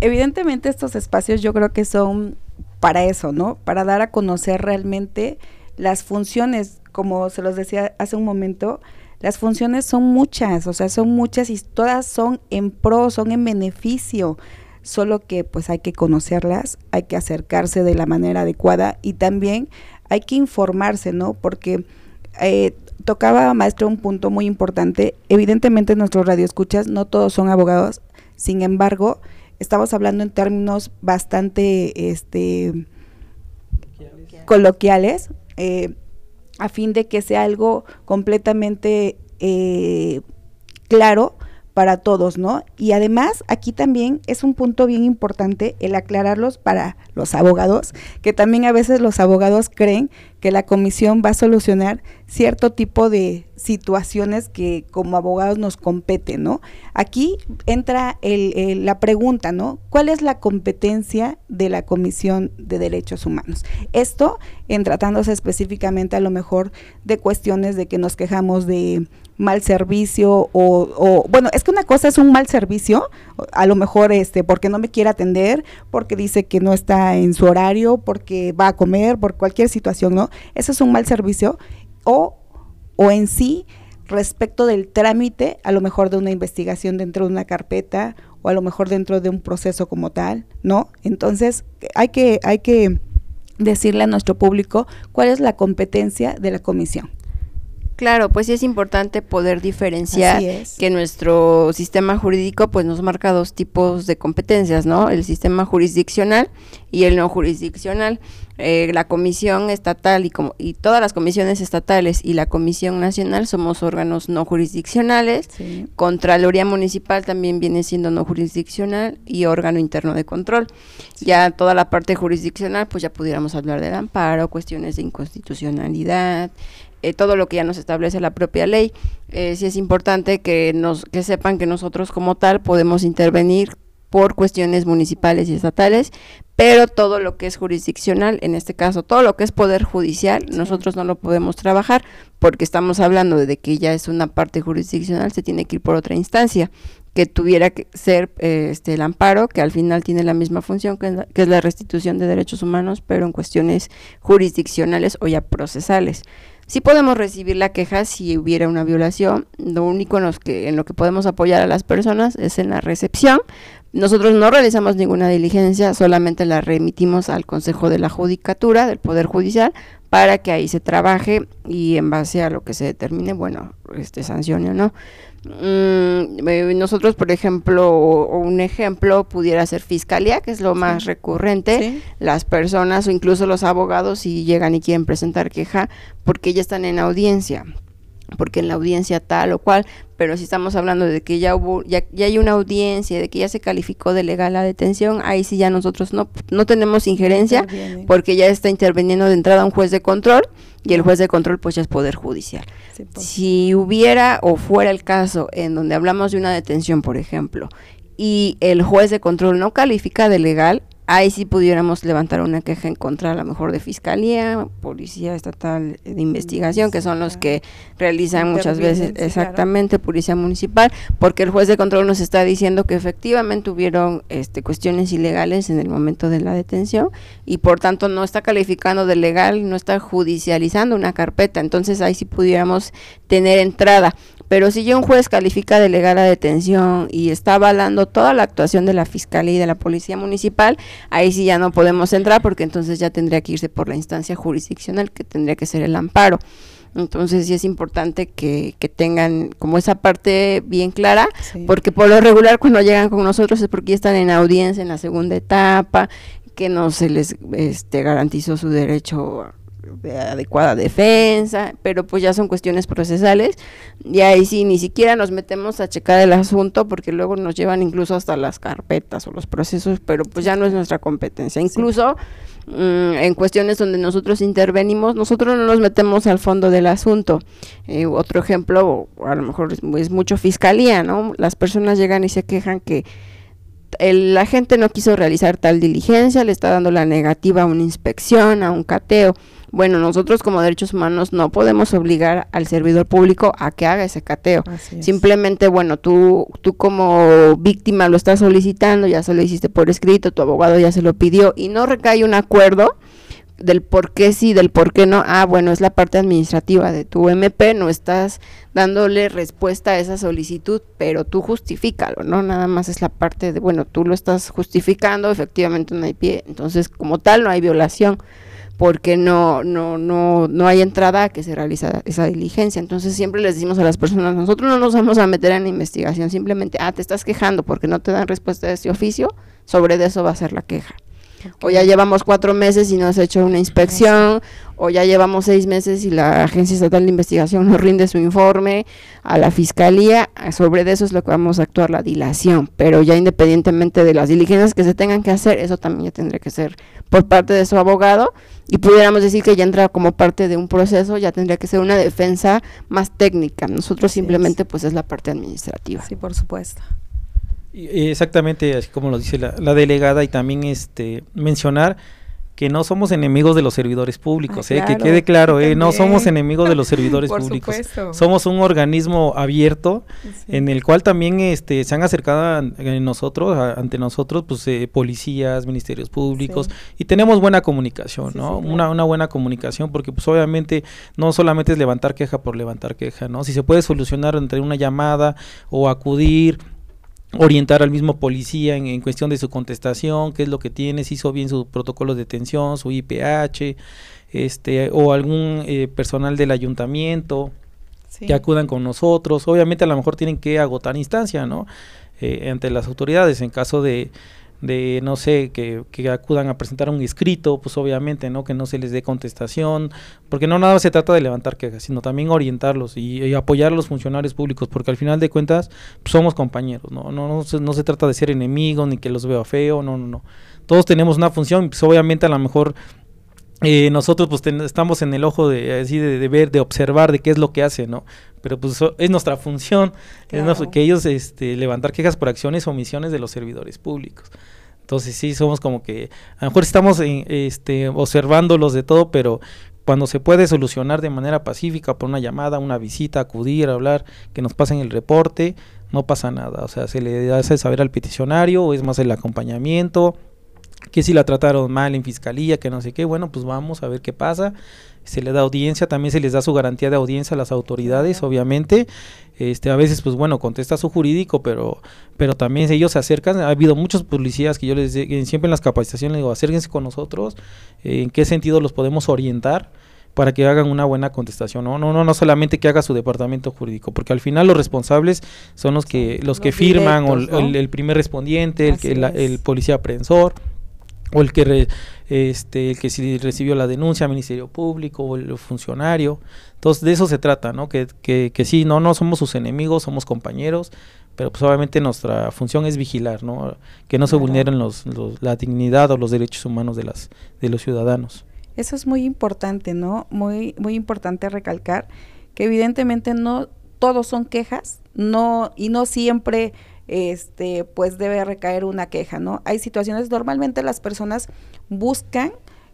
evidentemente estos espacios yo creo que son para eso, ¿no? Para dar a conocer realmente las funciones, como se los decía hace un momento, las funciones son muchas, o sea, son muchas y todas son en pro, son en beneficio solo que pues hay que conocerlas, hay que acercarse de la manera adecuada y también hay que informarse, ¿no? Porque eh, tocaba, maestro, un punto muy importante. Evidentemente nuestros radioescuchas no todos son abogados, sin embargo, estamos hablando en términos bastante este, coloquiales, eh, a fin de que sea algo completamente eh, claro para todos, ¿no? Y además aquí también es un punto bien importante el aclararlos para los abogados, que también a veces los abogados creen que la comisión va a solucionar cierto tipo de situaciones que como abogados nos competen, ¿no? Aquí entra el, la pregunta, ¿no? ¿Cuál es la competencia de la Comisión de Derechos Humanos? Esto en tratándose específicamente a lo mejor de cuestiones de que nos quejamos de mal servicio o, o, bueno, es que una cosa es un mal servicio, a lo mejor este porque no me quiere atender, porque dice que no está en su horario, porque va a comer, por cualquier situación, ¿no? Eso es un mal servicio o o en sí respecto del trámite, a lo mejor de una investigación dentro de una carpeta o a lo mejor dentro de un proceso como tal, ¿no? Entonces, hay que hay que decirle a nuestro público cuál es la competencia de la comisión. Claro, pues sí es importante poder diferenciar que nuestro sistema jurídico pues nos marca dos tipos de competencias, ¿no? El sistema jurisdiccional y el no jurisdiccional. Eh, la comisión estatal y, como, y todas las comisiones estatales y la comisión nacional somos órganos no jurisdiccionales. Contraloría municipal también viene siendo no jurisdiccional y órgano interno de control. Ya toda la parte jurisdiccional, pues ya pudiéramos hablar del amparo, cuestiones de inconstitucionalidad, eh, todo lo que ya nos establece la propia ley. Eh, sí es importante que, nos, que sepan que nosotros como tal podemos intervenir por cuestiones municipales y estatales, pero todo lo que es jurisdiccional, en este caso todo lo que es poder judicial, nosotros no lo podemos trabajar porque estamos hablando de que ya es una parte jurisdiccional, se tiene que ir por otra instancia que tuviera que ser eh, este el amparo, que al final tiene la misma función que, que, es la restitución de derechos humanos, pero en cuestiones jurisdiccionales o ya procesales. Sí podemos recibir la queja si hubiera una violación. Lo único en, los que, en lo que podemos apoyar a las personas es en la recepción. Nosotros no realizamos ninguna diligencia, solamente la remitimos al Consejo de la Judicatura, del Poder Judicial, para que ahí se trabaje y en base a lo que se determine, bueno, este sancione o no. Mm, eh, nosotros, por ejemplo, un ejemplo pudiera ser fiscalía, que es lo más recurrente. Las personas o incluso los abogados, si llegan y quieren presentar queja, porque ya están en audiencia porque en la audiencia tal o cual, pero si estamos hablando de que ya hubo, ya, ya, hay una audiencia, de que ya se calificó de legal la detención, ahí sí ya nosotros no, no tenemos injerencia, porque ya está interviniendo de entrada un juez de control, y el juez de control pues ya es poder judicial. Pues. Si hubiera o fuera el caso en donde hablamos de una detención, por ejemplo, y el juez de control no califica de legal, ahí sí pudiéramos levantar una queja en contra a lo mejor de fiscalía, policía estatal de investigación, que son los que realizan muchas veces exactamente policía municipal, porque el juez de control nos está diciendo que efectivamente hubieron este, cuestiones ilegales en el momento de la detención y por tanto no está calificando de legal, no está judicializando una carpeta, entonces ahí sí pudiéramos tener entrada. Pero si ya un juez califica de legal la detención y está avalando toda la actuación de la fiscalía y de la policía municipal, ahí sí ya no podemos entrar porque entonces ya tendría que irse por la instancia jurisdiccional que tendría que ser el amparo. Entonces sí es importante que, que tengan como esa parte bien clara, porque por lo regular cuando llegan con nosotros es porque ya están en audiencia en la segunda etapa, que no se les este, garantizó su derecho de adecuada defensa, pero pues ya son cuestiones procesales y ahí sí ni siquiera nos metemos a checar el asunto porque luego nos llevan incluso hasta las carpetas o los procesos, pero pues ya no es nuestra competencia. Incluso mm, en cuestiones donde nosotros intervenimos, nosotros no nos metemos al fondo del asunto. Eh, otro ejemplo, a lo mejor es, mucho fiscalía, ¿no? Las personas llegan y se quejan que el, la gente no quiso realizar tal diligencia, le está dando la negativa a una inspección, a un cateo bueno, nosotros como derechos humanos no podemos obligar al servidor público a que haga ese cateo. Simplemente, bueno, tú, tú como víctima lo estás solicitando, ya se lo hiciste por escrito, tu abogado ya se lo pidió y no recae un acuerdo del por qué sí, del por qué no. Ah, bueno, es la parte administrativa de tu MP, no estás dándole respuesta a esa solicitud, pero tú justifícalo, ¿no? Nada más es la parte de, bueno, tú lo estás justificando, efectivamente no hay pie, entonces como tal no hay violación porque no, no, no, no hay entrada a que se realiza esa diligencia. Entonces siempre les decimos a las personas, nosotros no nos vamos a meter en investigación, simplemente, ah, te estás quejando porque no te dan respuesta de ese oficio, sobre eso va a ser la queja. O ya llevamos cuatro meses y no has hecho una inspección, o ya llevamos seis meses y la Agencia Estatal de Investigación nos rinde su informe a la Fiscalía, sobre eso es lo que vamos a actuar la dilación, pero ya independientemente de las diligencias que se tengan que hacer, eso también ya tendría que ser por parte de su abogado y pudiéramos decir que ya entra como parte de un proceso, ya tendría que ser una defensa más técnica. Nosotros simplemente pues es la parte administrativa. Sí, por supuesto. Exactamente, así como lo dice la, la delegada y también este mencionar que no somos enemigos de los servidores públicos, ah, eh, que quede claro, eh, no somos enemigos de los servidores públicos. Somos un organismo abierto en el cual también este, se han acercado a, nosotros, ante nosotros, pues eh, policías, ministerios públicos y tenemos buena comunicación, ¿no? una, una buena comunicación porque pues obviamente no solamente es levantar queja por levantar queja, ¿no? Si se puede solucionar entre una llamada o acudir orientar al mismo policía en, cuestión de su contestación, qué es lo que tiene, si hizo bien su protocolo de detención, su IPH, este, o algún eh, personal del ayuntamiento, que acudan con nosotros. Obviamente a lo mejor tienen que agotar instancia, ¿no? Eh, ante las autoridades en caso de, de no sé, que, que, acudan a presentar un escrito, pues obviamente, ¿no? Que no se les dé contestación, porque no nada se trata de levantar quejas, sino también orientarlos y, apoyar a los funcionarios públicos, porque al final de cuentas pues, somos compañeros, ¿no? No, no, se, no se trata de ser enemigos ni que los vea feo, no, no, no. Todos tenemos una función, pues obviamente a lo mejor eh, nosotros pues estamos en el ojo de, así de, ver, de observar de qué es lo que hace, ¿no? Pero pues es nuestra función, es que ellos este, levantar quejas por acciones o omisiones de los servidores públicos. Entonces sí, somos como que, a lo mejor estamos este, observándolos de todo, pero cuando se puede solucionar de manera pacífica por una llamada, una visita, acudir, hablar, que nos pasen el reporte, no pasa nada. O sea, se le hace saber al peticionario, o es más el acompañamiento, que si la trataron mal en fiscalía, que no sé qué, bueno, pues vamos a ver qué pasa. Se le da audiencia, también se les da su garantía de audiencia a las autoridades, obviamente. Este, a veces, pues bueno, contesta su jurídico, pero, pero también ellos se acercan. Ha habido muchos policías que yo les siempre en las capacitaciones les digo, acérquense con nosotros, en qué sentido los podemos orientar para que hagan una buena contestación, ¿no? No, no, no solamente que haga su departamento jurídico, porque al final los responsables son los que, los, que firman, o el, primer respondiente, el, que, el policía aprensor o el que este el que si recibió la denuncia Ministerio Público o el funcionario. Entonces de eso se trata no que, que, que sí no no somos sus enemigos somos compañeros pero pues obviamente nuestra función es vigilar no que no se vulneren los, la dignidad o los derechos humanos de las de los ciudadanos. Eso es muy importante no muy muy importante recalcar que evidentemente no todos son quejas no y no siempre este, pues debe recaer una queja, ¿no? Hay situaciones, normalmente las personas buscan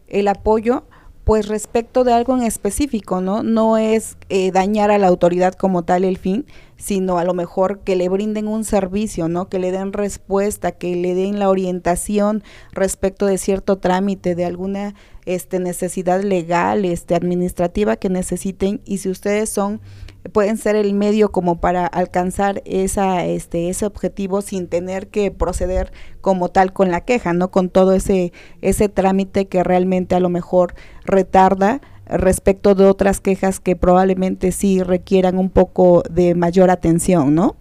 el apoyo pues respecto de algo en específico, ¿no? No es eh, dañar a la autoridad como tal el fin, sino a lo mejor que le brinden un servicio, ¿no? Que le den respuesta, que le den la orientación respecto de cierto trámite, de alguna este, necesidad legal, este, administrativa que necesiten. Y si ustedes son pueden ser el medio como para alcanzar esa, este, ese objetivo sin tener que proceder como tal con la queja, ¿no? Con todo ese, ese trámite que realmente a lo mejor retarda respecto de otras quejas que probablemente sí requieran un poco de mayor atención, ¿no?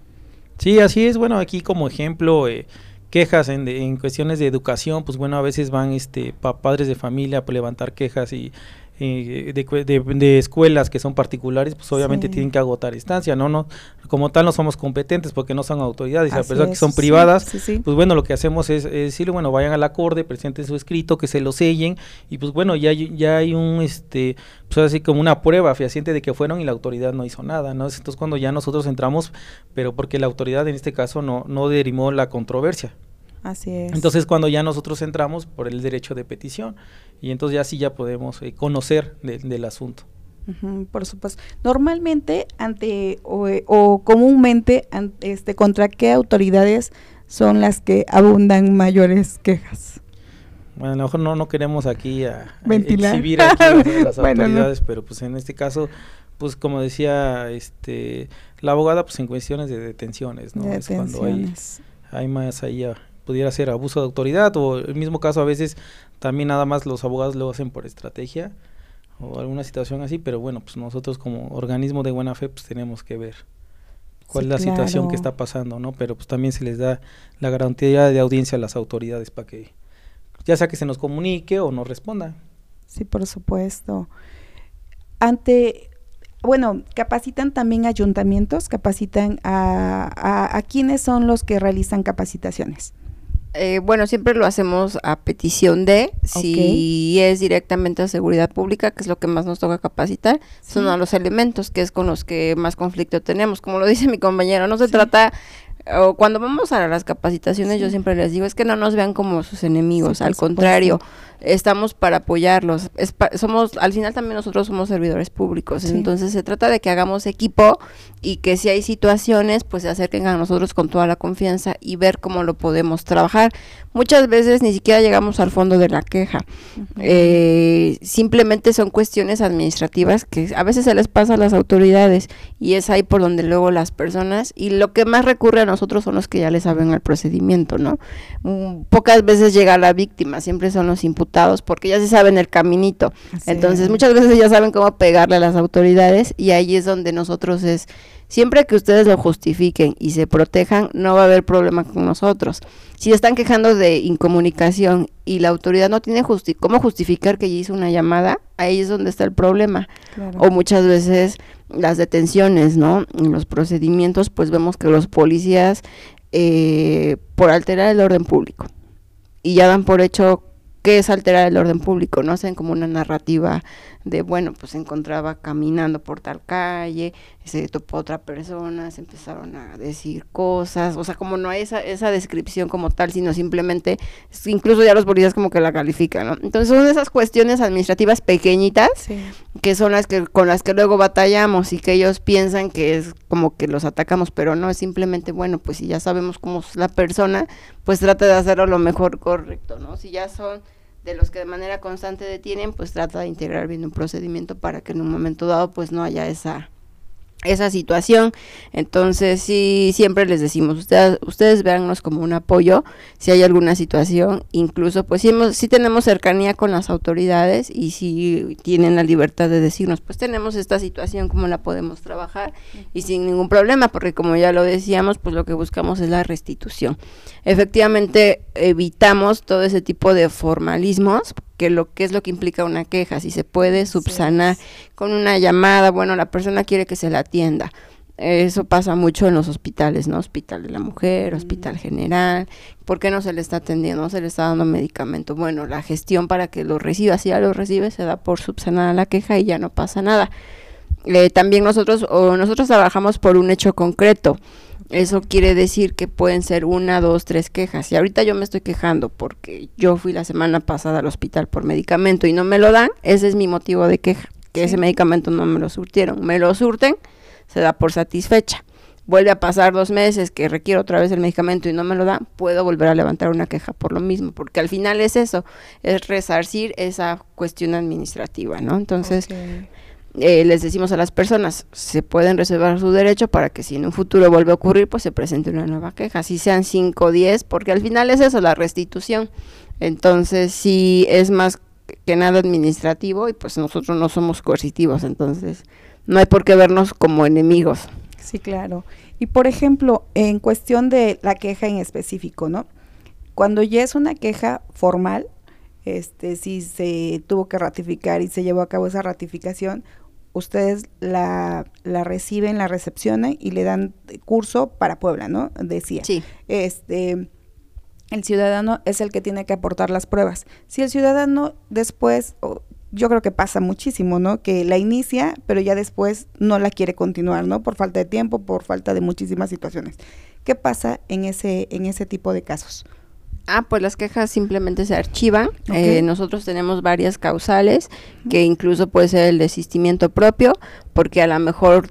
Sí, así es. Bueno, aquí como ejemplo, eh, quejas en, en, cuestiones de educación, pues bueno, a veces van este padres de familia por levantar quejas y eh, de, de, escuelas que son particulares, pues obviamente tienen que agotar instancia, ¿no? no Como tal no somos competentes porque no son autoridades, a pesar de que son privadas, pues bueno, lo que hacemos es, decirle, bueno, vayan al acorde, presenten su escrito, que se lo sellen, y pues bueno, ya, ya hay un, este, pues así como una prueba fehaciente de que fueron y la autoridad no hizo nada, ¿no? Entonces cuando ya nosotros entramos, pero porque la autoridad en este caso no, no derimó la controversia, Así es. Entonces cuando ya nosotros entramos por el derecho de petición y entonces ya sí ya podemos eh, conocer del asunto. por supuesto. Normalmente ante o, eh, comúnmente este contra qué autoridades son las que abundan mayores quejas. Bueno, a lo mejor no, no queremos aquí a, exhibir aquí las autoridades, pero pues en este caso, pues como decía este la abogada, pues en cuestiones de detenciones, ¿no? es cuando hay, hay más ahí pudiera ser abuso de autoridad o el mismo caso a veces también nada más los abogados lo hacen por estrategia o alguna situación así, pero bueno, pues nosotros como organismo de buena fe pues tenemos que ver cuál es la situación que está pasando, ¿no? Pero pues también se les da la garantía de audiencia a las autoridades para que ya sea que se nos comunique o nos responda. Sí, por supuesto. Ante bueno, capacitan también ayuntamientos, capacitan a, a, a quienes son los que realizan capacitaciones. Eh, bueno, siempre lo hacemos a petición de, si es directamente a seguridad pública, que es lo que más nos toca capacitar, son los elementos que es con los que más conflicto tenemos. Como lo dice mi compañero, no se trata o cuando vamos a las capacitaciones, yo siempre les digo, es que no nos vean como sus enemigos, al contrario, estamos para apoyarlos. somos, al final también nosotros somos servidores públicos, entonces se trata de que hagamos equipo y que si hay situaciones, pues se acerquen a nosotros con toda la confianza y ver cómo lo podemos trabajar. Muchas veces ni siquiera llegamos al fondo de la queja, eh, simplemente son cuestiones administrativas que a veces se les pasa a las autoridades y es ahí por donde luego las personas y lo que más recurre a nosotros son los que ya le saben al procedimiento, ¿no? Mm, pocas veces llega la víctima, siempre son los imputados porque ya se saben el caminito. Entonces, muchas veces ya saben cómo pegarle a las autoridades y ahí es donde nosotros es Siempre que ustedes lo justifiquen y se protejan, no va a haber problema con nosotros. Si están quejando de incomunicación y la autoridad no tiene cómo justificar que hizo una llamada, ahí es donde está el problema. O muchas veces las detenciones, ¿no? En los procedimientos, pues vemos que los policías, eh, por alterar el orden público, y ya dan por hecho que es alterar el orden público, no hacen como una narrativa de, bueno, pues se encontraba caminando por tal calle, se topó otra persona, se empezaron a decir cosas, o sea, como no hay esa, esa descripción como tal, sino simplemente, incluso ya los policías como que la califican, ¿no? Entonces son esas cuestiones administrativas pequeñitas que son las que con las que luego batallamos y que ellos piensan que es como que los atacamos, pero no, es simplemente, bueno, pues si ya sabemos cómo es la persona, pues trata de hacerlo lo mejor correcto, ¿no? Si ya son de los que de manera constante detienen, pues trata de integrar bien un procedimiento para que en un momento dado pues no haya esa esa situación. Entonces, sí, siempre les decimos, ustedes, ustedes véannos como un apoyo si hay alguna situación, incluso pues si, hemos, si tenemos cercanía con las autoridades y si tienen la libertad de decirnos, pues tenemos esta situación, cómo la podemos trabajar y sin ningún problema, porque como ya lo decíamos, pues lo que buscamos es la restitución. Efectivamente, evitamos todo ese tipo de formalismos que lo que es lo que implica una queja, si se puede subsanar con una llamada, bueno, la persona quiere que se la atienda. Eso pasa mucho en los hospitales, ¿no? Hospital de la mujer, hospital general. ¿Por qué no se le está atendiendo? No se le está dando medicamento. Bueno, la gestión para que lo reciba, si ya lo recibe, se da por subsanada la queja y ya no pasa nada. Eh, también nosotros, o nosotros trabajamos por un hecho concreto. Eso quiere decir que pueden ser una, dos, tres quejas. Y ahorita yo me estoy quejando porque yo fui la semana pasada al hospital por medicamento y no me lo dan, ese es mi motivo de queja, que ese medicamento no me lo surtieron. Me lo surten, se da por satisfecha. Vuelve a pasar dos meses que requiero otra vez el medicamento y no me lo dan, puedo volver a levantar una queja por lo mismo, porque al final es eso, es resarcir esa cuestión administrativa, ¿no? Entonces, eh, les decimos a las personas, se pueden reservar su derecho para que si en un futuro vuelve a ocurrir, pues se presente una nueva queja, si sean 5 o 10, porque al final es eso, la restitución. Entonces, si es más que nada administrativo y pues nosotros no somos coercitivos, entonces no hay por qué vernos como enemigos. Sí, claro. Y por ejemplo, en cuestión de la queja en específico, ¿no? Cuando ya es una queja formal, este, si se tuvo que ratificar y se llevó a cabo esa ratificación, ustedes la, la reciben, la recepcionan y le dan curso para Puebla, ¿no? Decía. Sí. Este, el ciudadano es el que tiene que aportar las pruebas. Si el ciudadano después, yo creo que pasa muchísimo, ¿no? Que la inicia, pero ya después no la quiere continuar, ¿no? Por falta de tiempo, por falta de muchísimas situaciones. ¿Qué pasa en ese, en ese tipo de casos? Ah, pues las quejas simplemente se archivan. Eh, nosotros tenemos varias causales, que incluso puede ser el desistimiento propio, porque a lo mejor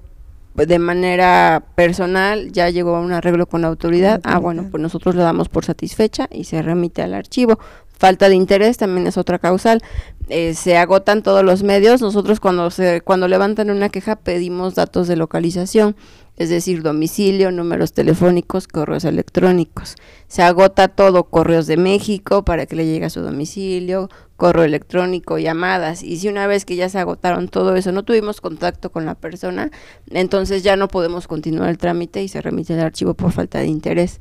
de manera personal ya llegó a un arreglo con la autoridad. Ah, bueno, pues nosotros le damos por satisfecha y se remite al archivo. Falta de interés también es otra causal. Eh, se agotan todos los medios. Nosotros cuando se cuando levantan una queja pedimos datos de localización es decir, domicilio, números telefónicos, correos electrónicos. Se agota todo, correos de México para que le llegue a su domicilio, correo electrónico, llamadas. Y si una vez que ya se agotaron todo eso, no tuvimos contacto con la persona, entonces ya no podemos continuar el trámite y se remite el archivo por falta de interés.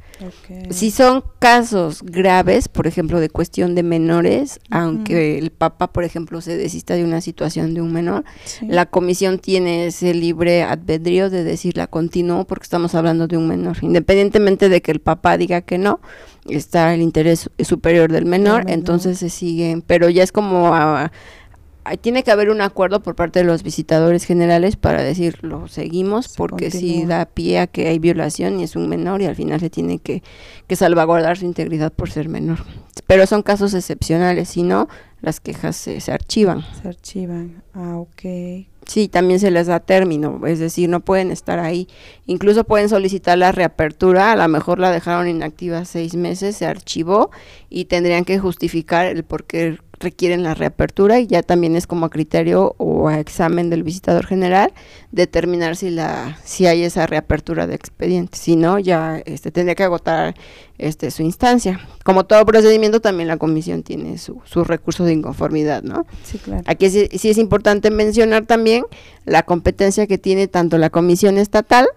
Si son casos graves, por ejemplo, de cuestión de menores, aunque el papá, por ejemplo, se desista de una situación de un menor, la comisión tiene ese libre albedrío de decir la continuó porque estamos hablando de un menor. Independientemente de que el papá diga que no, está el interés superior del menor, entonces se siguen, pero ya es como tiene que haber un acuerdo por parte de los visitadores generales para decir lo seguimos porque si da pie a que hay violación y es un menor y al final se tiene que, que salvaguardar su integridad por ser menor. Pero son casos excepcionales, si no, las quejas se, se archivan. Se archivan, ah, ok. Sí, también se les da término, es decir, no pueden estar ahí. Incluso pueden solicitar la reapertura, a lo mejor la dejaron inactiva seis meses, se archivó y tendrían que justificar el por qué requieren la reapertura y ya también es como a criterio o a examen del visitador general, determinar si la si hay esa reapertura de expediente. Si no, ya este, tendría que agotar este, su instancia. Como todo procedimiento, también la comisión tiene su, su recurso de inconformidad, ¿no? Sí, claro. Aquí sí, sí es importante mencionar también la competencia que tiene tanto la comisión estatal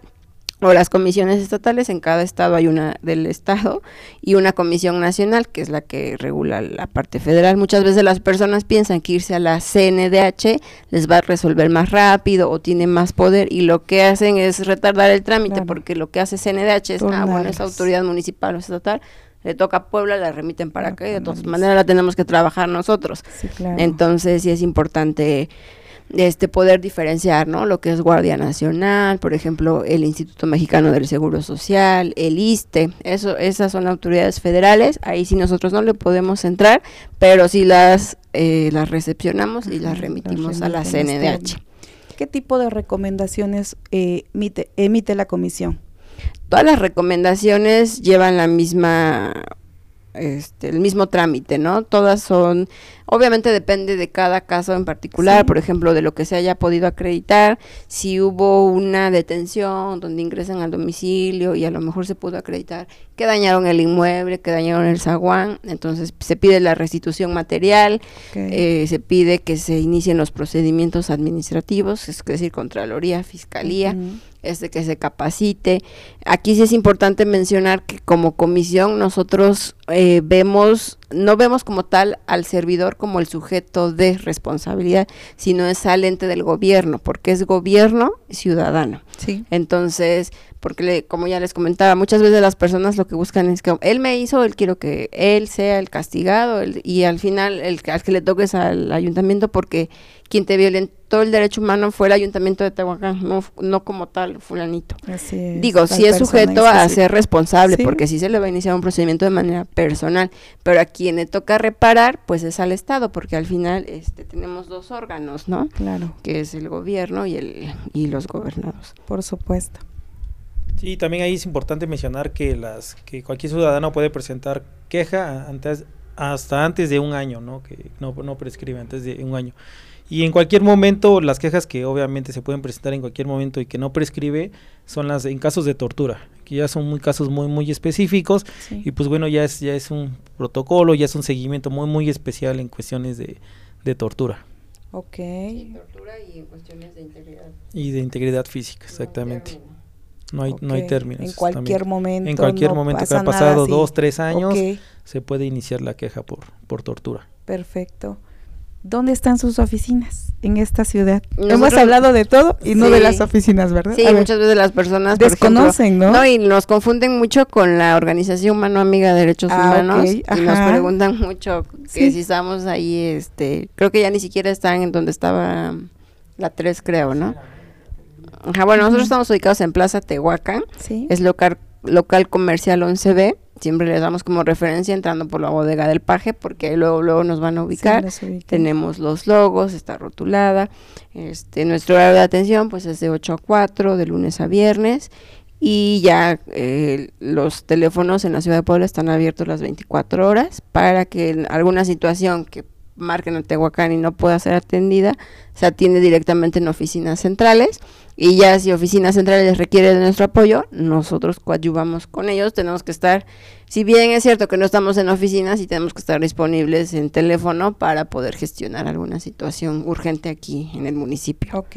o las comisiones estatales, en cada estado hay una del estado y una comisión nacional, que es la que regula la parte federal. Muchas veces las personas piensan que irse a la CNDH les va a resolver más rápido o tiene más poder y lo que hacen es retardar el trámite Claro. porque lo que hace CNDH es, ah, bueno, esa autoridad municipal o estatal, le toca a Puebla, la remiten para acá y de todas maneras la tenemos que trabajar nosotros. Sí, claro. Entonces sí es importante este poder diferenciar, ¿no? Lo que es Guardia Nacional, por ejemplo, el Instituto Mexicano del Seguro Social, el ISTE, eso esas son autoridades federales, ahí sí nosotros no le podemos entrar, pero sí las eh, las recepcionamos y las remitimos a la CNDH. ¿Qué tipo de recomendaciones eh, emite, emite la comisión? Todas las recomendaciones llevan la misma este, el mismo trámite, ¿no? Todas son, obviamente depende de cada caso en particular, Sí. por ejemplo, de lo que se haya podido acreditar, si hubo una detención donde ingresan al domicilio y a lo mejor se pudo acreditar que dañaron el inmueble, que dañaron el zaguán, entonces se pide la restitución material, eh, se pide que se inicien los procedimientos administrativos, es decir, Contraloría, Fiscalía, Ujú. este que se capacite. Aquí sí es importante mencionar que como comisión nosotros eh, vemos, no vemos como tal al servidor como el sujeto de responsabilidad, sino es al ente del gobierno, porque es gobierno ciudadano. Sí. Entonces, porque le- como ya les comentaba, muchas veces las personas lo que buscan es que él me hizo, él quiero que él sea el castigado el- y al final el que- al que le toques al ayuntamiento porque quien te violentó el derecho humano fue el ayuntamiento de Tehuacán, no, no como tal fulanito. Así es. Digo, sí es sujeto a ser responsable, Sí. porque sí se le va a iniciar un procedimiento de manera personal, pero a quien le toca reparar, pues es al Estado, porque al final este, tenemos dos órganos, ¿no? Claro, Que es el gobierno y, el, y los gobernados. por supuesto. Sí, también ahí es importante mencionar que las que cualquier ciudadano puede presentar queja antes hasta antes de un año, ¿no? Que no, no prescribe antes de un año. Y en cualquier momento, las quejas que obviamente se pueden presentar en cualquier momento y que no prescribe son las en casos de tortura, que ya son muy casos muy muy específicos Sí. y pues bueno, ya es ya es un protocolo, ya es un seguimiento muy muy especial en cuestiones de, de tortura Ok. tortura y en cuestiones de integridad. y de integridad física, exactamente. No hay no hay términos. En cualquier también. momento. En cualquier no momento que pasa ha nada pasado así. dos, tres años, se puede iniciar la queja por, por tortura. perfecto. ¿Dónde están sus oficinas en esta ciudad? Hemos hablado de todo y no de las oficinas, ¿verdad? Sí, muchas veces las personas por desconocen, ejemplo, ¿no? y nos confunden mucho con la Organización Mano Amiga de Derechos Ah, Humanos y nos preguntan mucho que Sí. si estamos ahí, este, creo que ya ni siquiera están en donde estaba la 3, creo, ¿no? Ajá, bueno, nosotros estamos ubicados en Plaza Tehuacán, Sí. es local, local comercial 11B, siempre les damos como referencia entrando por la bodega del paje, porque ahí luego, luego nos van a ubicar. Sí. Tenemos los logos, está rotulada. Este, nuestro horario de atención pues es de 8 a 4, de lunes a viernes. Y ya eh, los teléfonos en la ciudad de Puebla están abiertos las 24 horas para que en alguna situación que marquen a Tehuacán y no pueda ser atendida, se atiende directamente en oficinas centrales. Y ya si oficinas centrales requieren de nuestro apoyo, nosotros coadyuvamos con ellos. Tenemos que estar, si bien es cierto que no estamos en oficinas, y tenemos que estar disponibles en teléfono para poder gestionar alguna situación urgente aquí en el municipio. Ok.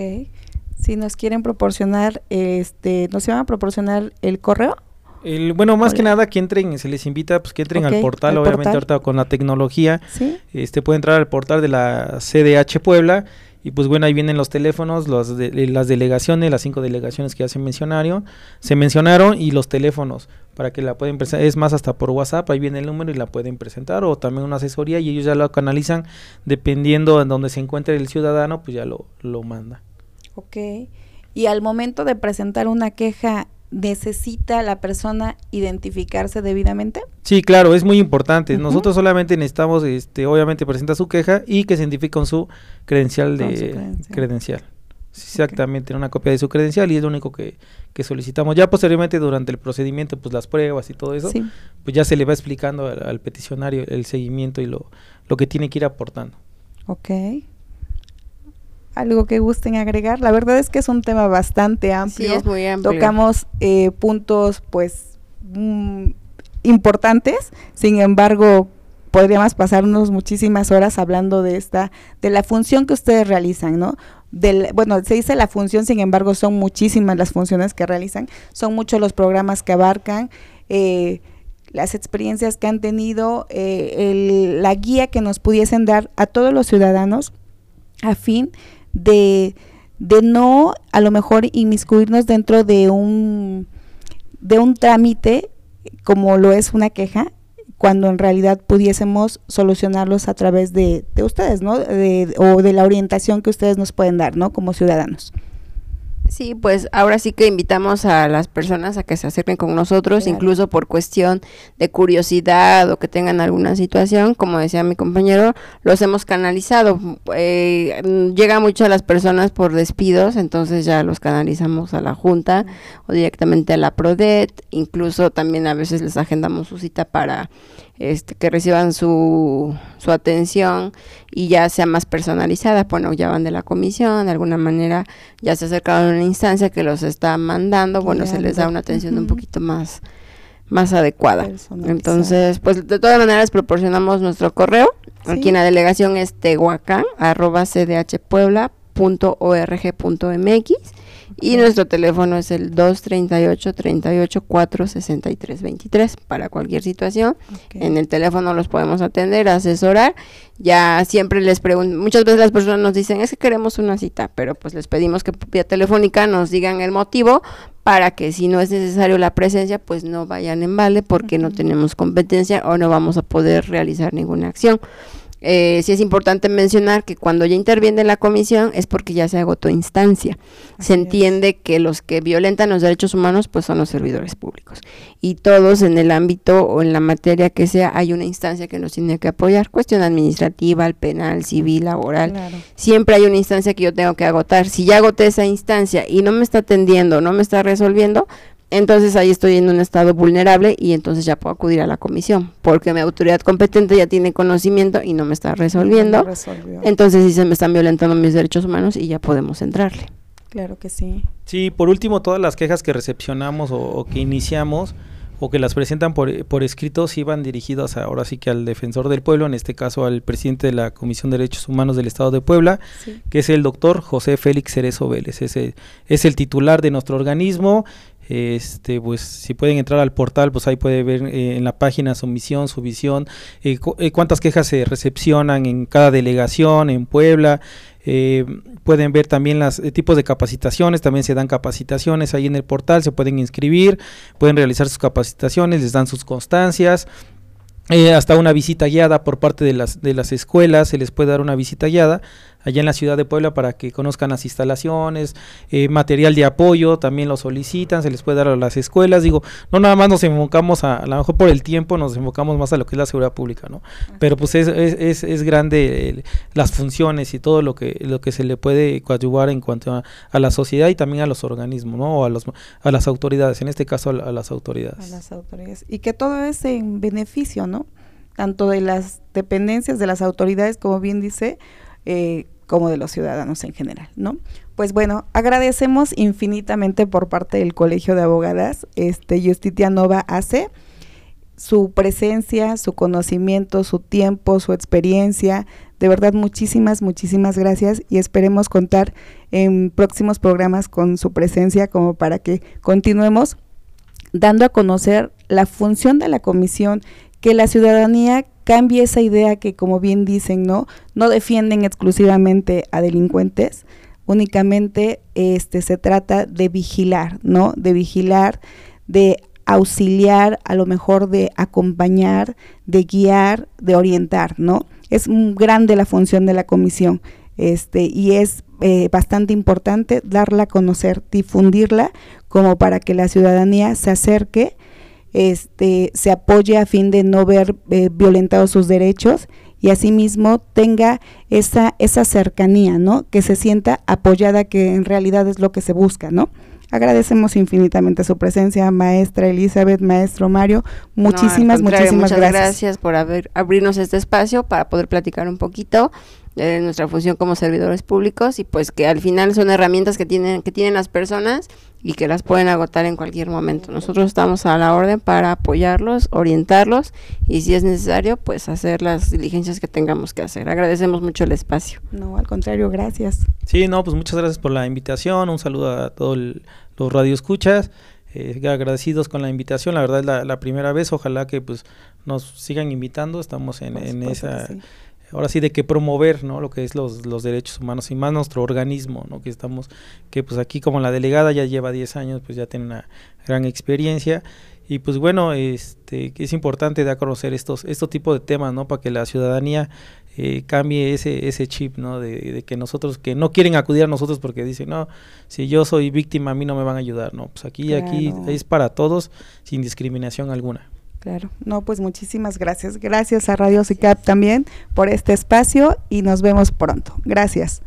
Si nos quieren proporcionar, este, ¿nos iban a proporcionar el correo? El, bueno, más que nada que entren, se les invita pues que entren al portal, al obviamente portal. ahorita con la tecnología, Sí. este puede entrar al portal de la CDH Puebla y pues bueno, ahí vienen los teléfonos, los de- eh, las delegaciones, las cinco delegaciones que ya se mencionaron, se mencionaron y los teléfonos para que la pueden presentar, es más hasta por WhatsApp, ahí viene el número y la pueden presentar o también una asesoría y ellos ya lo canalizan dependiendo en donde se encuentre el ciudadano, pues ya lo, lo manda. Ok. Y al momento de presentar una queja, ¿necesita la persona identificarse debidamente? Sí, claro, es muy importante. Nosotros solamente necesitamos, este, obviamente, presentar su queja y que se identifique con su credencial de su credencial. credencial. Sí, Exactamente, una copia de su credencial y es lo único que, que solicitamos. Ya posteriormente, durante el procedimiento, pues las pruebas y todo eso, Sí. pues ya se le va explicando al, al peticionario el seguimiento y lo, lo que tiene que ir aportando. Ok. Algo que gusten agregar. La verdad es que es un tema bastante amplio. Sí, es muy amplio. Tocamos eh, puntos, pues, mm, importantes. Sin embargo, podríamos pasarnos muchísimas horas hablando de esta, de la función que ustedes realizan, ¿no? Del, bueno, se dice la función, sin embargo, son muchísimas las funciones que realizan, son muchos los programas que abarcan, eh, las experiencias que han tenido, eh, la guía que nos pudiesen dar a todos los ciudadanos a fin de, de no a lo mejor inmiscuirnos dentro de un, de un trámite como lo es una queja, cuando en realidad pudiésemos solucionarlos a través de, de ustedes, ¿no? De, o de la orientación que ustedes nos pueden dar, ¿no? Como ciudadanos. Sí, pues ahora sí que invitamos a las personas a que se acerquen con nosotros, incluso por cuestión de curiosidad o que tengan alguna situación, como decía mi compañero, los hemos canalizado. Eh, llega mucho a las personas por despidos, entonces ya los canalizamos a la Junta o directamente a la PRODET, incluso también a veces les agendamos su cita para este, que reciban su, su atención y ya sea más personalizada, bueno, ya van de la comisión, de alguna manera ya se acercaron a una instancia que los está mandando, bueno, se les da una atención un poquito más, más adecuada. Entonces, pues de todas maneras proporcionamos nuestro correo, aquí en la delegación es tehuacán, arroba cdhpuebla.org.mx y nuestro teléfono es el 238 38 463 23 para cualquier situación. En el teléfono los podemos atender, asesorar. Ya siempre les pregunto, muchas veces las personas nos dicen, es que queremos una cita, pero pues les pedimos que vía telefónica nos digan el motivo para que si no es necesario la presencia, pues no vayan en vale porque no tenemos competencia o no vamos a poder realizar ninguna acción. Eh, sí es importante mencionar que cuando ya interviene la comisión es porque ya se agotó instancia. se entiende que los que violentan los derechos humanos pues son los servidores públicos. Y todos en el ámbito o en la materia que sea hay una instancia que nos tiene que apoyar, cuestión administrativa, el penal, civil, laboral. Siempre hay una instancia que yo tengo que agotar. Si ya agoté esa instancia y no me está atendiendo, no me está resolviendo, entonces ahí estoy en un estado vulnerable y entonces ya puedo acudir a la comisión, porque mi autoridad competente ya tiene conocimiento y no me está resolviendo. entonces sí se me están violentando mis derechos humanos y ya podemos entrarle. Claro que sí. Sí, por último, todas las quejas que recepcionamos o, que iniciamos o que las presentan por, por escrito sí van dirigidas ahora sí que al defensor del pueblo, en este caso al presidente de la Comisión de Derechos Humanos del Estado de Puebla, que es el doctor José Félix Cerezo Vélez. Es es el titular de nuestro organismo este pues si pueden entrar al portal pues ahí puede ver eh, en la página su misión su visión eh, eh, cuántas quejas se recepcionan en cada delegación en Puebla pueden ver también los tipos de capacitaciones también se dan capacitaciones ahí en el portal se pueden inscribir pueden realizar sus capacitaciones les dan sus constancias hasta una visita guiada por parte de las, de las escuelas, se les puede dar una visita guiada allá en la ciudad de Puebla para que conozcan las instalaciones, eh, material de apoyo, también lo solicitan, se les puede dar a las escuelas, digo, no nada más nos enfocamos a, a lo mejor por el tiempo, nos enfocamos más a lo que es la seguridad pública, ¿no? Pero pues es, es, es, grande las funciones y todo lo que, lo que se le puede coadyuvar en cuanto a, la sociedad y también a los organismos, ¿no? O a, los, a las autoridades, en este caso a, a las autoridades. A las autoridades. Y que todo es en beneficio, ¿no? Tanto de las dependencias de las autoridades, como bien dice, eh, como de los ciudadanos en general, ¿no? Pues bueno, agradecemos infinitamente por parte del Colegio de Abogadas, este Justitia Nova hace su presencia, su conocimiento, su tiempo, su experiencia. De verdad, muchísimas, muchísimas gracias y esperemos contar en próximos programas con su presencia como para que continuemos dando a conocer la función de la comisión, que la ciudadanía cambie esa idea que, como bien dicen, ¿no? No defienden exclusivamente a delincuentes, únicamente este, se trata de vigilar, ¿no? De vigilar, de auxiliar, a lo mejor de acompañar, de guiar, de orientar, ¿no? Es grande la función de la comisión este, y es eh, bastante importante darla a conocer, difundirla como para que la ciudadanía se acerque este, se apoye a fin de no ver eh, violentados sus derechos y asimismo tenga esa, esa cercanía, ¿no? Que se sienta apoyada, que en realidad es lo que se busca, ¿no? Agradecemos infinitamente su presencia, maestra Elizabeth, maestro Mario. Muchísimas, muchísimas muchas gracias. gracias por haber, abrirnos este espacio para poder platicar un poquito de nuestra función como servidores públicos y pues que al final son herramientas que tienen que tienen las personas y que las pueden agotar en cualquier momento. Nosotros estamos a la orden para apoyarlos, orientarlos y si es necesario, pues hacer las diligencias que tengamos que hacer. Agradecemos mucho el espacio. No, al contrario, gracias. Sí, no, pues muchas gracias por la invitación. Un saludo a todos los radioescuchas. Eh, agradecidos con la invitación, la verdad es la, la, primera vez, ojalá que pues nos sigan invitando, estamos en, en esa, ahora sí de que promover no lo que es los, los derechos humanos y más nuestro organismo no que estamos que pues aquí como la delegada ya lleva 10 años pues ya tiene una gran experiencia. Y pues bueno este es importante dar a conocer estos estos tipos de temas no para que la ciudadanía eh, cambie ese ese chip no de, de, que nosotros que no quieren acudir a nosotros porque dicen no si yo soy víctima a mí no me van a ayudar no pues aquí claro. aquí es para todos sin discriminación alguna Claro, no, pues muchísimas gracias. Gracias a Radio CICAP también por este espacio y nos vemos pronto. Gracias.